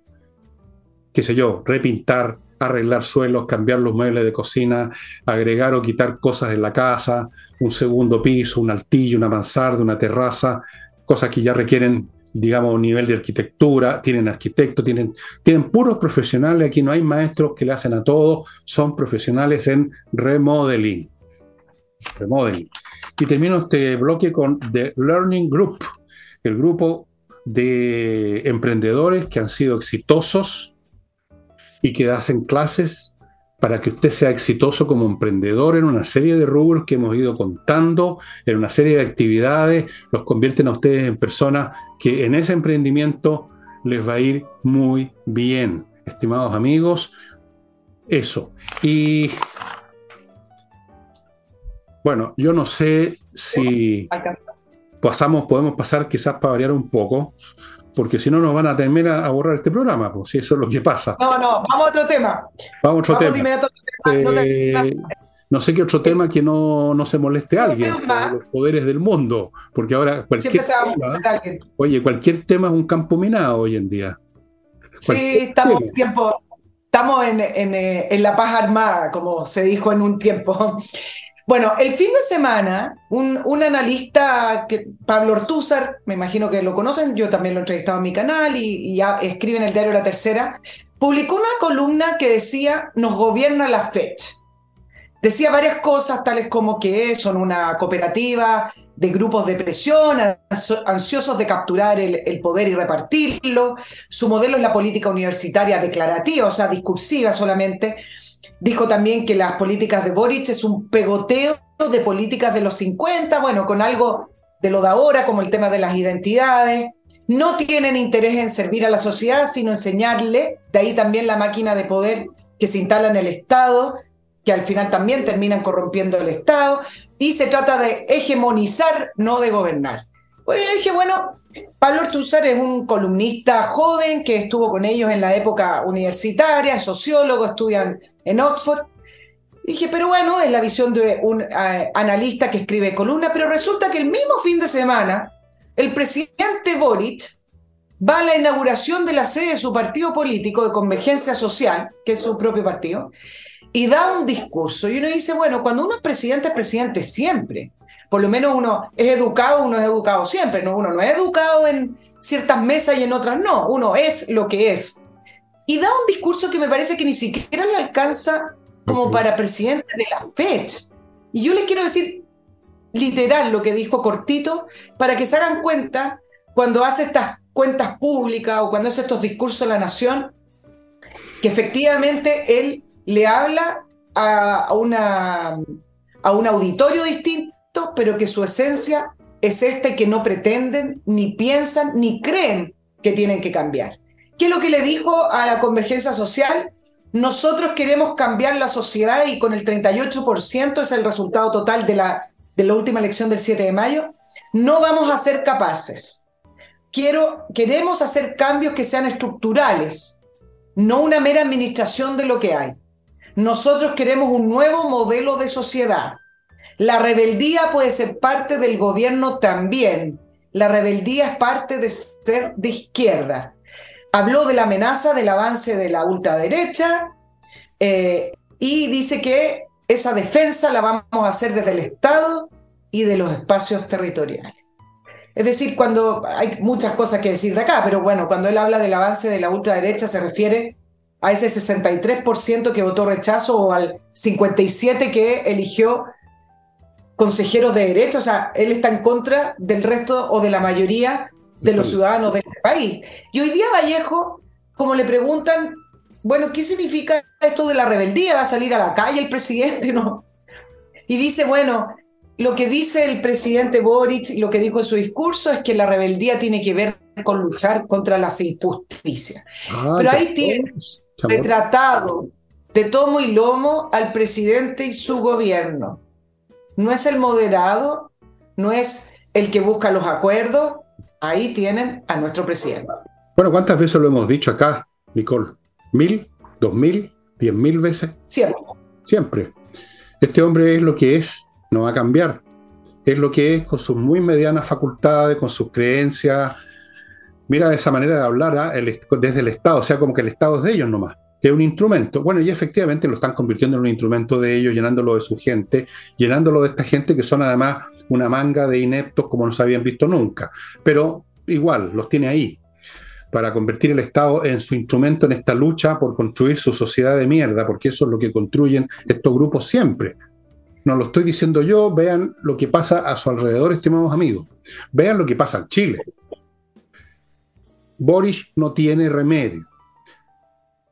qué sé yo, repintar, arreglar suelos, cambiar los muebles de cocina, agregar o quitar cosas en la casa, un segundo piso, un altillo, una mansarda, una terraza, cosas que ya requieren, digamos, un nivel de arquitectura, tienen arquitectos, tienen, tienen puros profesionales, aquí no hay maestros que le hacen a todo, son profesionales en remodeling. Remodeling. Y termino este bloque con The Learning Group, el grupo de emprendedores que han sido exitosos y que hacen clases para que usted sea exitoso como emprendedor en una serie de rubros que hemos ido contando, en una serie de actividades, los convierten a ustedes en personas que en ese emprendimiento les va a ir muy bien. Estimados amigos, eso. Y bueno, yo no sé si pasamos, podemos pasar quizás para variar un poco, porque si no nos van a temer a, borrar este programa, pues si eso es lo que pasa. No, no, vamos a otro tema. Vamos a otro tema. Eh, no, sé qué otro tema que no, no se moleste a alguien, los poderes del mundo, porque ahora cualquier tema, oye, cualquier tema es un campo minado hoy en día. sí, estamos tiempo, estamos en, en, eh, en, la paz armada, como se dijo en un tiempo. Bueno, el fin de semana, un, analista, que, Pablo Ortúzar, me imagino que lo conocen, yo también lo he entrevistado en mi canal y, ya escribe en el diario La Tercera, publicó una columna que decía, nos gobierna la FED. Decía varias cosas, tales como que son una cooperativa de grupos de presión, ansiosos de capturar el, poder y repartirlo. Su modelo es la política universitaria declarativa, o sea, discursiva solamente. Dijo también que las políticas de Boric es un pegoteo de políticas de los 50, bueno, con algo de lo de ahora, como el tema de las identidades. No tienen interés en servir a la sociedad, sino enseñarle, de ahí también la máquina de poder que se instala en el Estado, que al final también terminan corrompiendo el Estado, y se trata de hegemonizar, no de gobernar. Bueno, yo dije, bueno, Pablo Ortúzar es un columnista joven que estuvo con ellos en la época universitaria, sociólogo, estudian en Oxford. dije, pero bueno, es la visión de un eh, analista que escribe columna, pero resulta que el mismo fin de semana, el presidente Boric va a la inauguración de la sede de su partido político de Convergencia Social, que es su propio partido, y da un discurso. Y uno dice, bueno, cuando uno es presidente, es presidente siempre por lo menos uno es educado, uno es educado siempre, ¿no? Uno no es educado en ciertas mesas y en otras no, uno es lo que es. Y da un discurso que me parece que ni siquiera le alcanza como para presidente de la FED. Y yo le quiero decir literal lo que dijo cortito, para que se hagan cuenta cuando hace estas cuentas públicas o cuando hace estos discursos a la nación, que efectivamente él le habla a, una, a un auditorio distinto pero que su esencia es este que no pretenden, ni piensan, ni creen que tienen que cambiar. ¿Qué es lo que le dijo a la convergencia social? Nosotros queremos cambiar la sociedad y con el 38% es el resultado total de la, de la última elección del 7 de mayo. No vamos a ser capaces. Queremos hacer cambios que sean estructurales, no una mera administración de lo que hay. Nosotros queremos un nuevo modelo de sociedad la rebeldía puede ser parte del gobierno también. La rebeldía es parte de ser de izquierda. Habló de la amenaza del avance de la ultraderecha eh, y dice que esa defensa la vamos a hacer desde el Estado y de los espacios territoriales. Es decir, cuando hay muchas cosas que decir de acá, pero bueno, cuando él habla del avance de la ultraderecha se refiere a ese 63% que votó rechazo o al 57% que eligió consejeros de derecho, o sea, él está en contra del resto o de la mayoría de los ciudadanos de este país. Y hoy día Vallejo, como le preguntan, bueno, ¿qué significa esto de la rebeldía? ¿Va a salir a la calle el presidente? ¿No? Y dice, bueno, lo que dice el presidente Boric y lo que dijo en su discurso es que la rebeldía tiene que ver con luchar contra las injusticias. Ah, Pero ahí tiene retratado de tomo y lomo al presidente y su gobierno. No es el moderado, no es el que busca los acuerdos. Ahí tienen a nuestro presidente. Bueno, ¿cuántas veces lo hemos dicho acá, Nicole? ¿Mil? ¿Dos mil? ¿Diez mil veces? Siempre. Siempre. Este hombre es lo que es, no va a cambiar. Es lo que es con sus muy medianas facultades, con sus creencias. Mira esa manera de hablar ¿ah? desde el Estado, o sea, como que el Estado es de ellos nomás es un instrumento. Bueno, y efectivamente lo están convirtiendo en un instrumento de ellos, llenándolo de su gente, llenándolo de esta gente que son además una manga de ineptos como no se habían visto nunca. Pero igual, los tiene ahí para convertir el Estado en su instrumento en esta lucha por construir su sociedad de mierda, porque eso es lo que construyen estos grupos siempre. No lo estoy diciendo yo, vean lo que pasa a su alrededor, estimados amigos. Vean lo que pasa en Chile. Boris no tiene remedio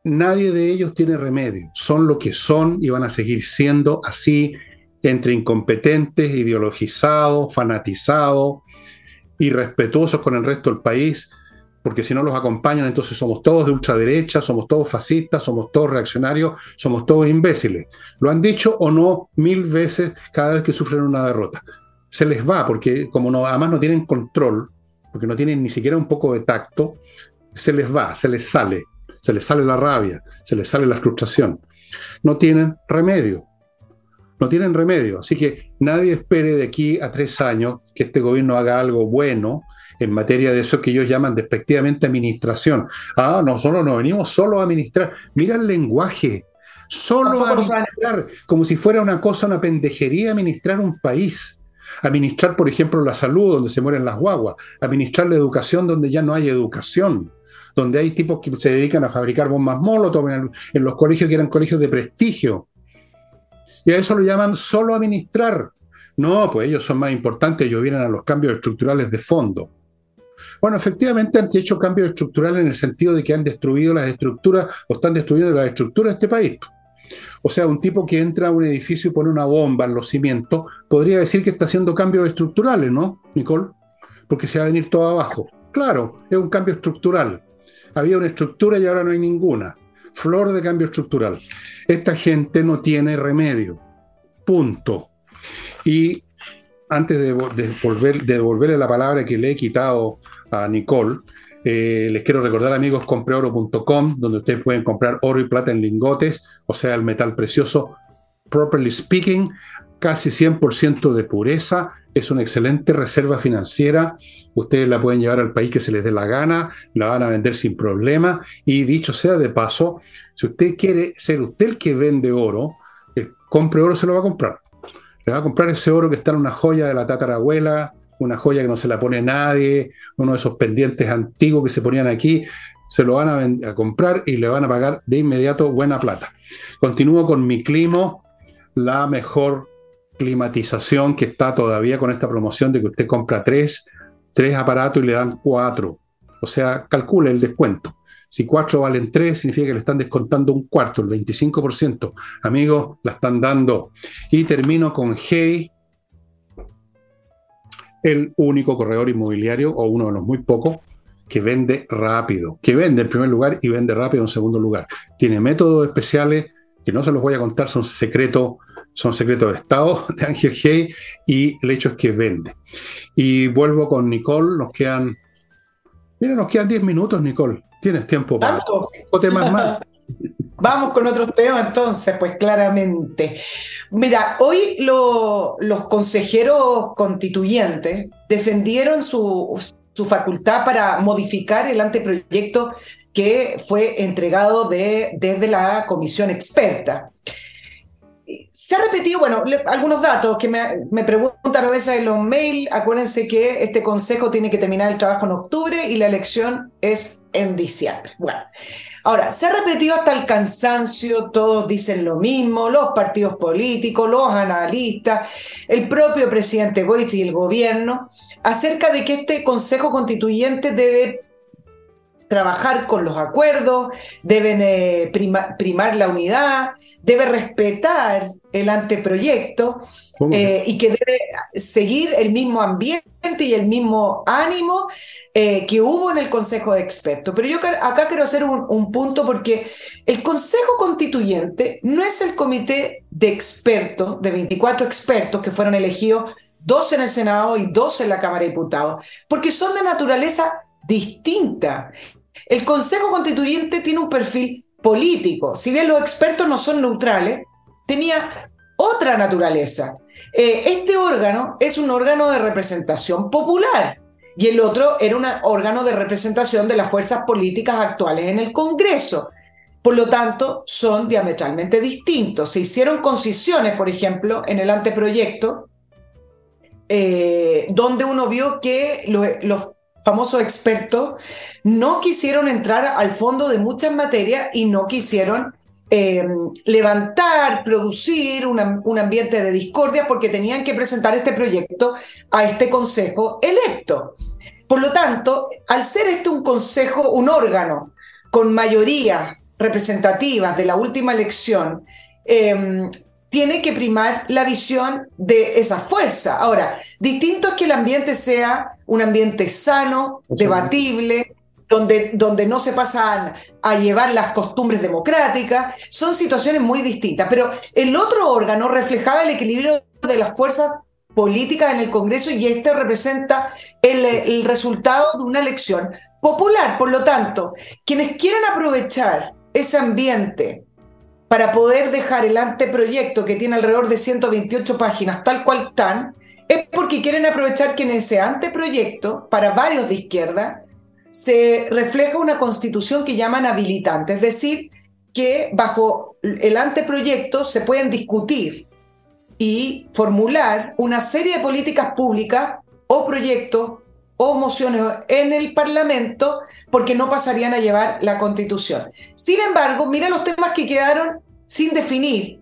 nadie de ellos tiene remedio. Son lo que son y van a seguir siendo así, entre incompetentes, ideologizados, fanatizados, irrespetuosos con el resto del país, porque si no los acompañan, entonces somos todos de ultraderecha, somos todos fascistas, somos todos reaccionarios, somos todos imbéciles. Lo han dicho o no mil veces cada vez que sufren una derrota. Se les va, porque como no, además no tienen control, porque no tienen ni siquiera un poco de tacto, se les va, se les sale se les sale la rabia, se les sale la frustración. No tienen remedio. No tienen remedio. Así que nadie espere de aquí a tres años que este gobierno haga algo bueno en materia de eso que ellos llaman despectivamente administración. Ah, nosotros no venimos solo a administrar. Mira el lenguaje. Solo a administrar, como si fuera una cosa, una pendejería administrar un país. Administrar, por ejemplo, la salud donde se mueren las guaguas. Administrar la educación donde ya no hay educación donde hay tipos que se dedican a fabricar bombas molotov en, en los colegios que eran colegios de prestigio. Y a eso lo llaman solo administrar. No, pues ellos son más importantes, ellos vienen a los cambios estructurales de fondo. Bueno, efectivamente han hecho cambios estructurales en el sentido de que han destruido las estructuras o están destruyendo las estructuras de este país. O sea, un tipo que entra a un edificio y pone una bomba en los cimientos, podría decir que está haciendo cambios estructurales, ¿no, Nicole? Porque se va a venir todo abajo. Claro, es un cambio estructural había una estructura y ahora no hay ninguna. Flor de cambio estructural. Esta gente no tiene remedio. Punto. Y antes de, devolverle la palabra que le he quitado a Nicole, eh, les quiero recordar, amigos, compreoro.com, donde ustedes pueden comprar oro y plata en lingotes, o sea, el metal precioso, properly speaking, casi 100% de pureza, es una excelente reserva financiera, ustedes la pueden llevar al país que se les dé la gana, la van a vender sin problema. Y dicho sea de paso, si usted quiere ser usted el que vende oro, el compre oro se lo va a comprar. Le va a comprar ese oro que está en una joya de la tatarabuela, una joya que no se la pone nadie, uno de esos pendientes antiguos que se ponían aquí, se lo van a, comprar y le van a pagar de inmediato buena plata. Continúo con mi climo, la mejor climatización que está todavía con esta promoción de que usted compra tres, tres aparatos y le dan cuatro. O sea, calcule el descuento. Si cuatro valen tres, significa que le están descontando un cuarto, el 25%. Amigos, la están dando. Y termino con Hey, el único corredor inmobiliario, o uno de los muy pocos, que vende rápido, que vende en primer lugar y vende rápido en segundo lugar. Tiene métodos especiales que no se los voy a contar, son secretos son secretos de Estado de Ángel Hey y el hecho es que vende. Y vuelvo con Nicole, nos quedan, mira, nos quedan 10 minutos, Nicole. Tienes tiempo para o temas más. Vamos con otros temas entonces, pues claramente. Mira, hoy los consejeros constituyentes defendieron su, su, facultad para modificar el anteproyecto que fue entregado de, desde la comisión experta se ha repetido, bueno, algunos datos que me, preguntan a veces en los mails. Acuérdense que este consejo tiene que terminar el trabajo en octubre y la elección es en diciembre. Bueno, ahora, se ha repetido hasta el cansancio, todos dicen lo mismo, los partidos políticos, los analistas, el propio presidente Boric y el gobierno, acerca de que este consejo constituyente debe trabajar con los acuerdos, deben eh, primar la unidad, debe respetar el anteproyecto eh, y que debe seguir el mismo ambiente y el mismo ánimo eh, que hubo en el Consejo de Expertos. Pero yo acá quiero hacer un, un, punto porque el Consejo Constituyente no es el comité de expertos, de 24 expertos que fueron elegidos, dos en el Senado y dos en la Cámara de Diputados, porque son de naturaleza distinta. El Consejo Constituyente tiene un perfil político. Si bien los expertos no son neutrales, tenía otra naturaleza. Eh, este órgano es un órgano de representación popular y el otro era un órgano de representación de las fuerzas políticas actuales en el Congreso. Por lo tanto, son diametralmente distintos. Se hicieron concisiones, por ejemplo, en el anteproyecto, eh, donde uno vio que los famosos expertos, no quisieron entrar al fondo de muchas materias y no quisieron eh, levantar, producir un ambiente de discordia porque tenían que presentar este proyecto a este consejo electo. Por lo tanto, al ser este un consejo, un órgano con mayoría representativas de la última elección, eh, tiene que primar la visión de esa fuerza. Ahora, distinto es que el ambiente sea un ambiente sano, debatible, donde, donde no se pasan a llevar las costumbres democráticas, son situaciones muy distintas. Pero el otro órgano reflejaba el equilibrio de las fuerzas políticas en el Congreso y este representa el, el resultado de una elección popular. Por lo tanto, quienes quieran aprovechar ese ambiente para poder dejar el anteproyecto que tiene alrededor de 128 páginas tal cual están, es porque quieren aprovechar que en ese anteproyecto, para varios de izquierda, se refleja una constitución que llaman habilitante, es decir, que bajo el anteproyecto se pueden discutir y formular una serie de políticas públicas o proyectos o mociones en el Parlamento porque no pasarían a llevar la Constitución. Sin embargo, mira los temas que quedaron sin definir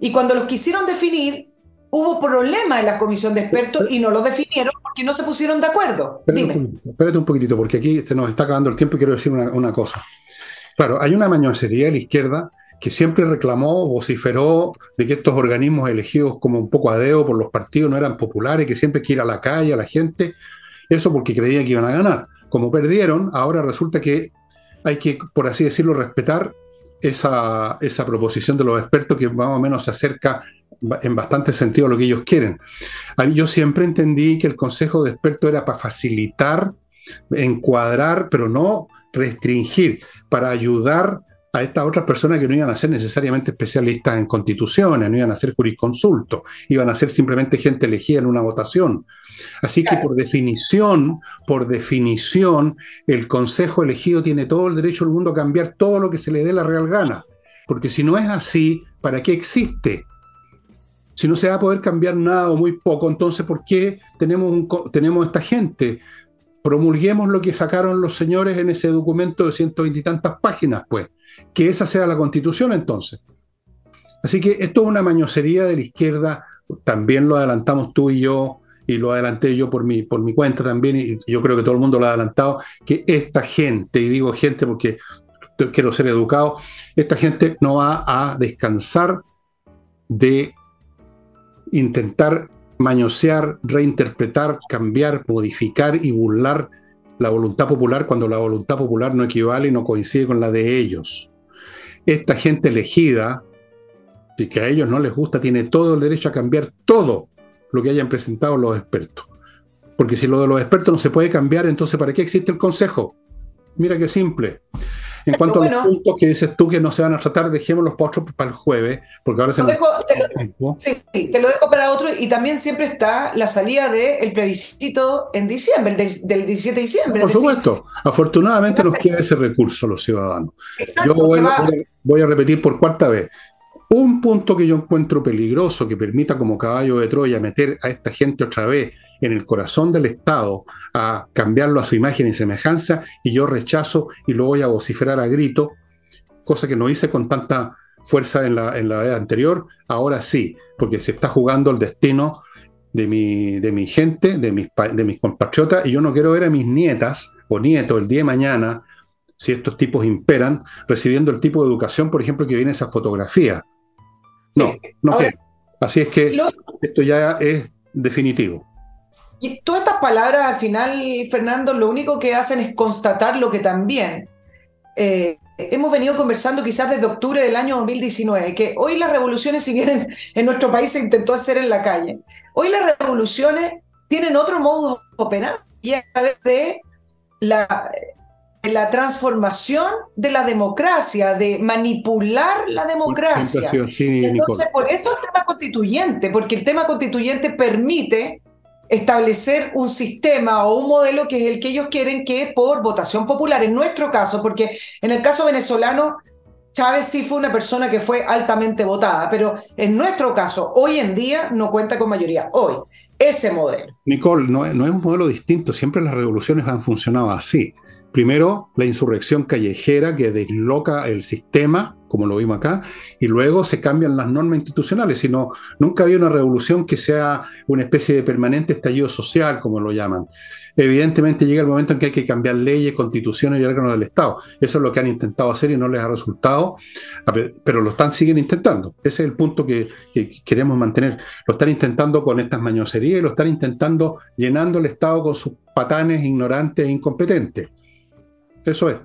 y cuando los quisieron definir hubo problemas en la comisión de expertos y no los definieron porque no se pusieron de acuerdo. Espérate, Un, espérate un poquitito porque aquí se nos está acabando el tiempo y quiero decir una, una cosa. Claro, hay una mañosería de la izquierda que siempre reclamó, vociferó de que estos organismos elegidos como un poco a dedo por los partidos no eran populares, que siempre hay que ir a la calle, a la gente, eso porque creían que iban a ganar. Como perdieron, ahora resulta que hay que, por así decirlo, respetar esa, esa proposición de los expertos que más o menos se acerca en bastante sentido a lo que ellos quieren. Yo siempre entendí que el Consejo de Expertos era para facilitar, encuadrar, pero no restringir, para ayudar a estas otras personas que no iban a ser necesariamente especialistas en constituciones, no iban a ser jurisconsultos, iban a ser simplemente gente elegida en una votación. Así que por definición, por definición, el consejo elegido tiene todo el derecho del mundo a cambiar todo lo que se le dé la real gana. Porque si no es así, ¿para qué existe? Si no se va a poder cambiar nada o muy poco, entonces ¿por qué tenemos, un, tenemos esta gente? Promulguemos lo que sacaron los señores en ese documento de ciento veintitantas páginas, pues que esa sea la constitución entonces. Así que esto es una mañosería de la izquierda, también lo adelantamos tú y yo, y lo adelanté yo por mi, por mi cuenta también, y yo creo que todo el mundo lo ha adelantado, que esta gente, y digo gente porque quiero ser educado, esta gente no va a descansar de intentar mañosear, reinterpretar, cambiar, modificar y burlar la voluntad popular cuando la voluntad popular no equivale y no coincide con la de ellos. Esta gente elegida, y que a ellos no les gusta, tiene todo el derecho a cambiar todo lo que hayan presentado los expertos. Porque si lo de los expertos no se puede cambiar, entonces ¿para qué existe el Consejo? Mira qué simple. En cuanto a los puntos que dices tú que no se van a tratar, dejémoslos para, otro, para el jueves, porque ahora se nos... te, lo, sí, te lo dejo para otro y también siempre está la salida del plebiscito en diciembre, del, del 17 de diciembre. Por supuesto, afortunadamente nos queda ese recurso los ciudadanos. Yo voy, voy a repetir por cuarta vez. Un punto que yo encuentro peligroso que permita como caballo de Troya meter a esta gente otra vez en el corazón del Estado a cambiarlo a su imagen y semejanza y yo rechazo y lo voy a vociferar a grito, cosa que no hice con tanta fuerza en la, en la vez anterior, ahora sí, porque se está jugando el destino de mi, de mi gente, de mis, de mis compatriotas, y yo no quiero ver a mis nietas o nietos el día de mañana si estos tipos imperan, recibiendo el tipo de educación, por ejemplo, que viene esa fotografía. No, no quiero. Así es que esto ya es definitivo. Y todas estas palabras, al final, Fernando, lo único que hacen es constatar lo que también eh, hemos venido conversando quizás desde octubre del año 2019, que hoy las revoluciones, si bien en nuestro país se intentó hacer en la calle, hoy las revoluciones tienen otro modo de operar y a través de la, la transformación de la democracia, de manipular la democracia. Entonces, por eso el tema constituyente, porque el tema constituyente permite establecer un sistema o un modelo que es el que ellos quieren que por votación popular, en nuestro caso, porque en el caso venezolano, Chávez sí fue una persona que fue altamente votada, pero en nuestro caso, hoy en día no cuenta con mayoría. Hoy, ese modelo. Nicole, no, no es un modelo distinto, siempre las revoluciones han funcionado así. Primero, la insurrección callejera que desloca el sistema, como lo vimos acá, y luego se cambian las normas institucionales, sino nunca había una revolución que sea una especie de permanente estallido social, como lo llaman. Evidentemente llega el momento en que hay que cambiar leyes, constituciones y órganos del Estado. Eso es lo que han intentado hacer y no les ha resultado, pero lo están, siguen intentando. Ese es el punto que, que queremos mantener. Lo están intentando con estas mañoserías y lo están intentando llenando el Estado con sus patanes ignorantes e incompetentes. Eso es.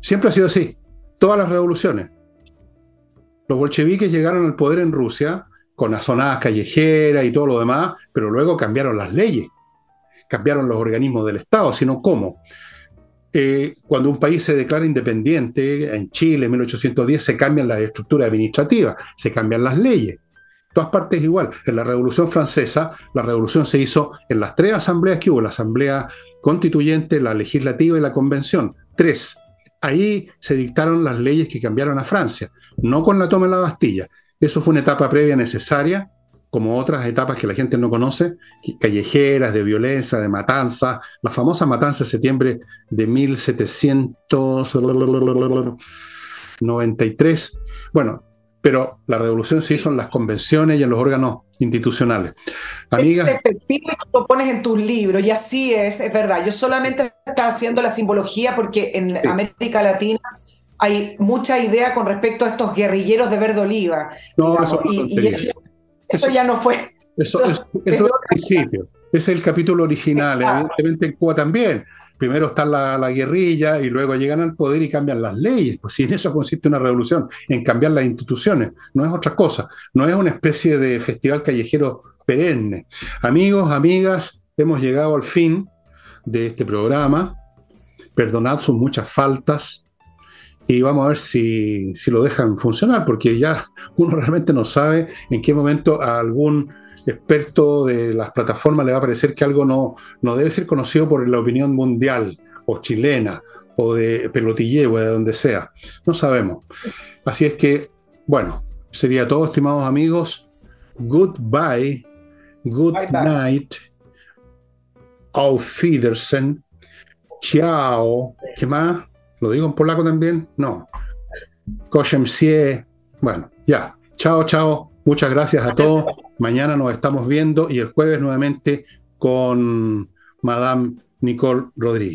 Siempre ha sido así. Todas las revoluciones. Los bolcheviques llegaron al poder en Rusia con azonadas callejeras y todo lo demás, pero luego cambiaron las leyes, cambiaron los organismos del Estado, sino cómo. Eh, cuando un país se declara independiente, en Chile en 1810 se cambian las estructuras administrativas, se cambian las leyes. Todas partes igual. En la Revolución Francesa, la revolución se hizo en las tres asambleas que hubo, la Asamblea Constituyente, la Legislativa y la Convención. Ahí se dictaron las leyes que cambiaron a Francia, no con la toma de la Bastilla. Eso fue una etapa previa necesaria, como otras etapas que la gente no conoce, callejeras, de violencia, de matanza, la famosa matanza de septiembre de 1793. Bueno, pero la revolución se hizo en las convenciones y en los órganos institucionales. Amigas, es efectivo y lo pones en tus libros, y así es, es verdad. Yo solamente estaba haciendo la simbología porque en América Latina hay mucha idea con respecto a estos guerrilleros de verde oliva. No, eso, y, eso, ya no fue. Eso, es el principio. es el capítulo original, evidentemente en Cuba también primero está la, guerrilla y luego llegan al poder y cambian las leyes. Pues si en eso consiste una revolución, en cambiar las instituciones, no es otra cosa, no es una especie de festival callejero perenne. Amigos, amigas, hemos llegado al fin de este programa. Perdonad sus muchas faltas y vamos a ver si, si lo dejan funcionar, porque ya uno realmente no sabe en qué momento algún experto de las plataformas le va a parecer que algo no, no debe ser conocido por la opinión mundial o chilena o de pelotilleo o de donde sea. No sabemos. Así es que, bueno, sería todo, estimados amigos. Goodbye, good night, auf Wiedersehen, chao. ¿Qué más? ¿Lo digo en polaco también? No. Koshemsie. Bueno, ya. Chao, chao. Muchas gracias a todos. Mañana nos estamos viendo y el jueves nuevamente con Madame Nicole Rodríguez.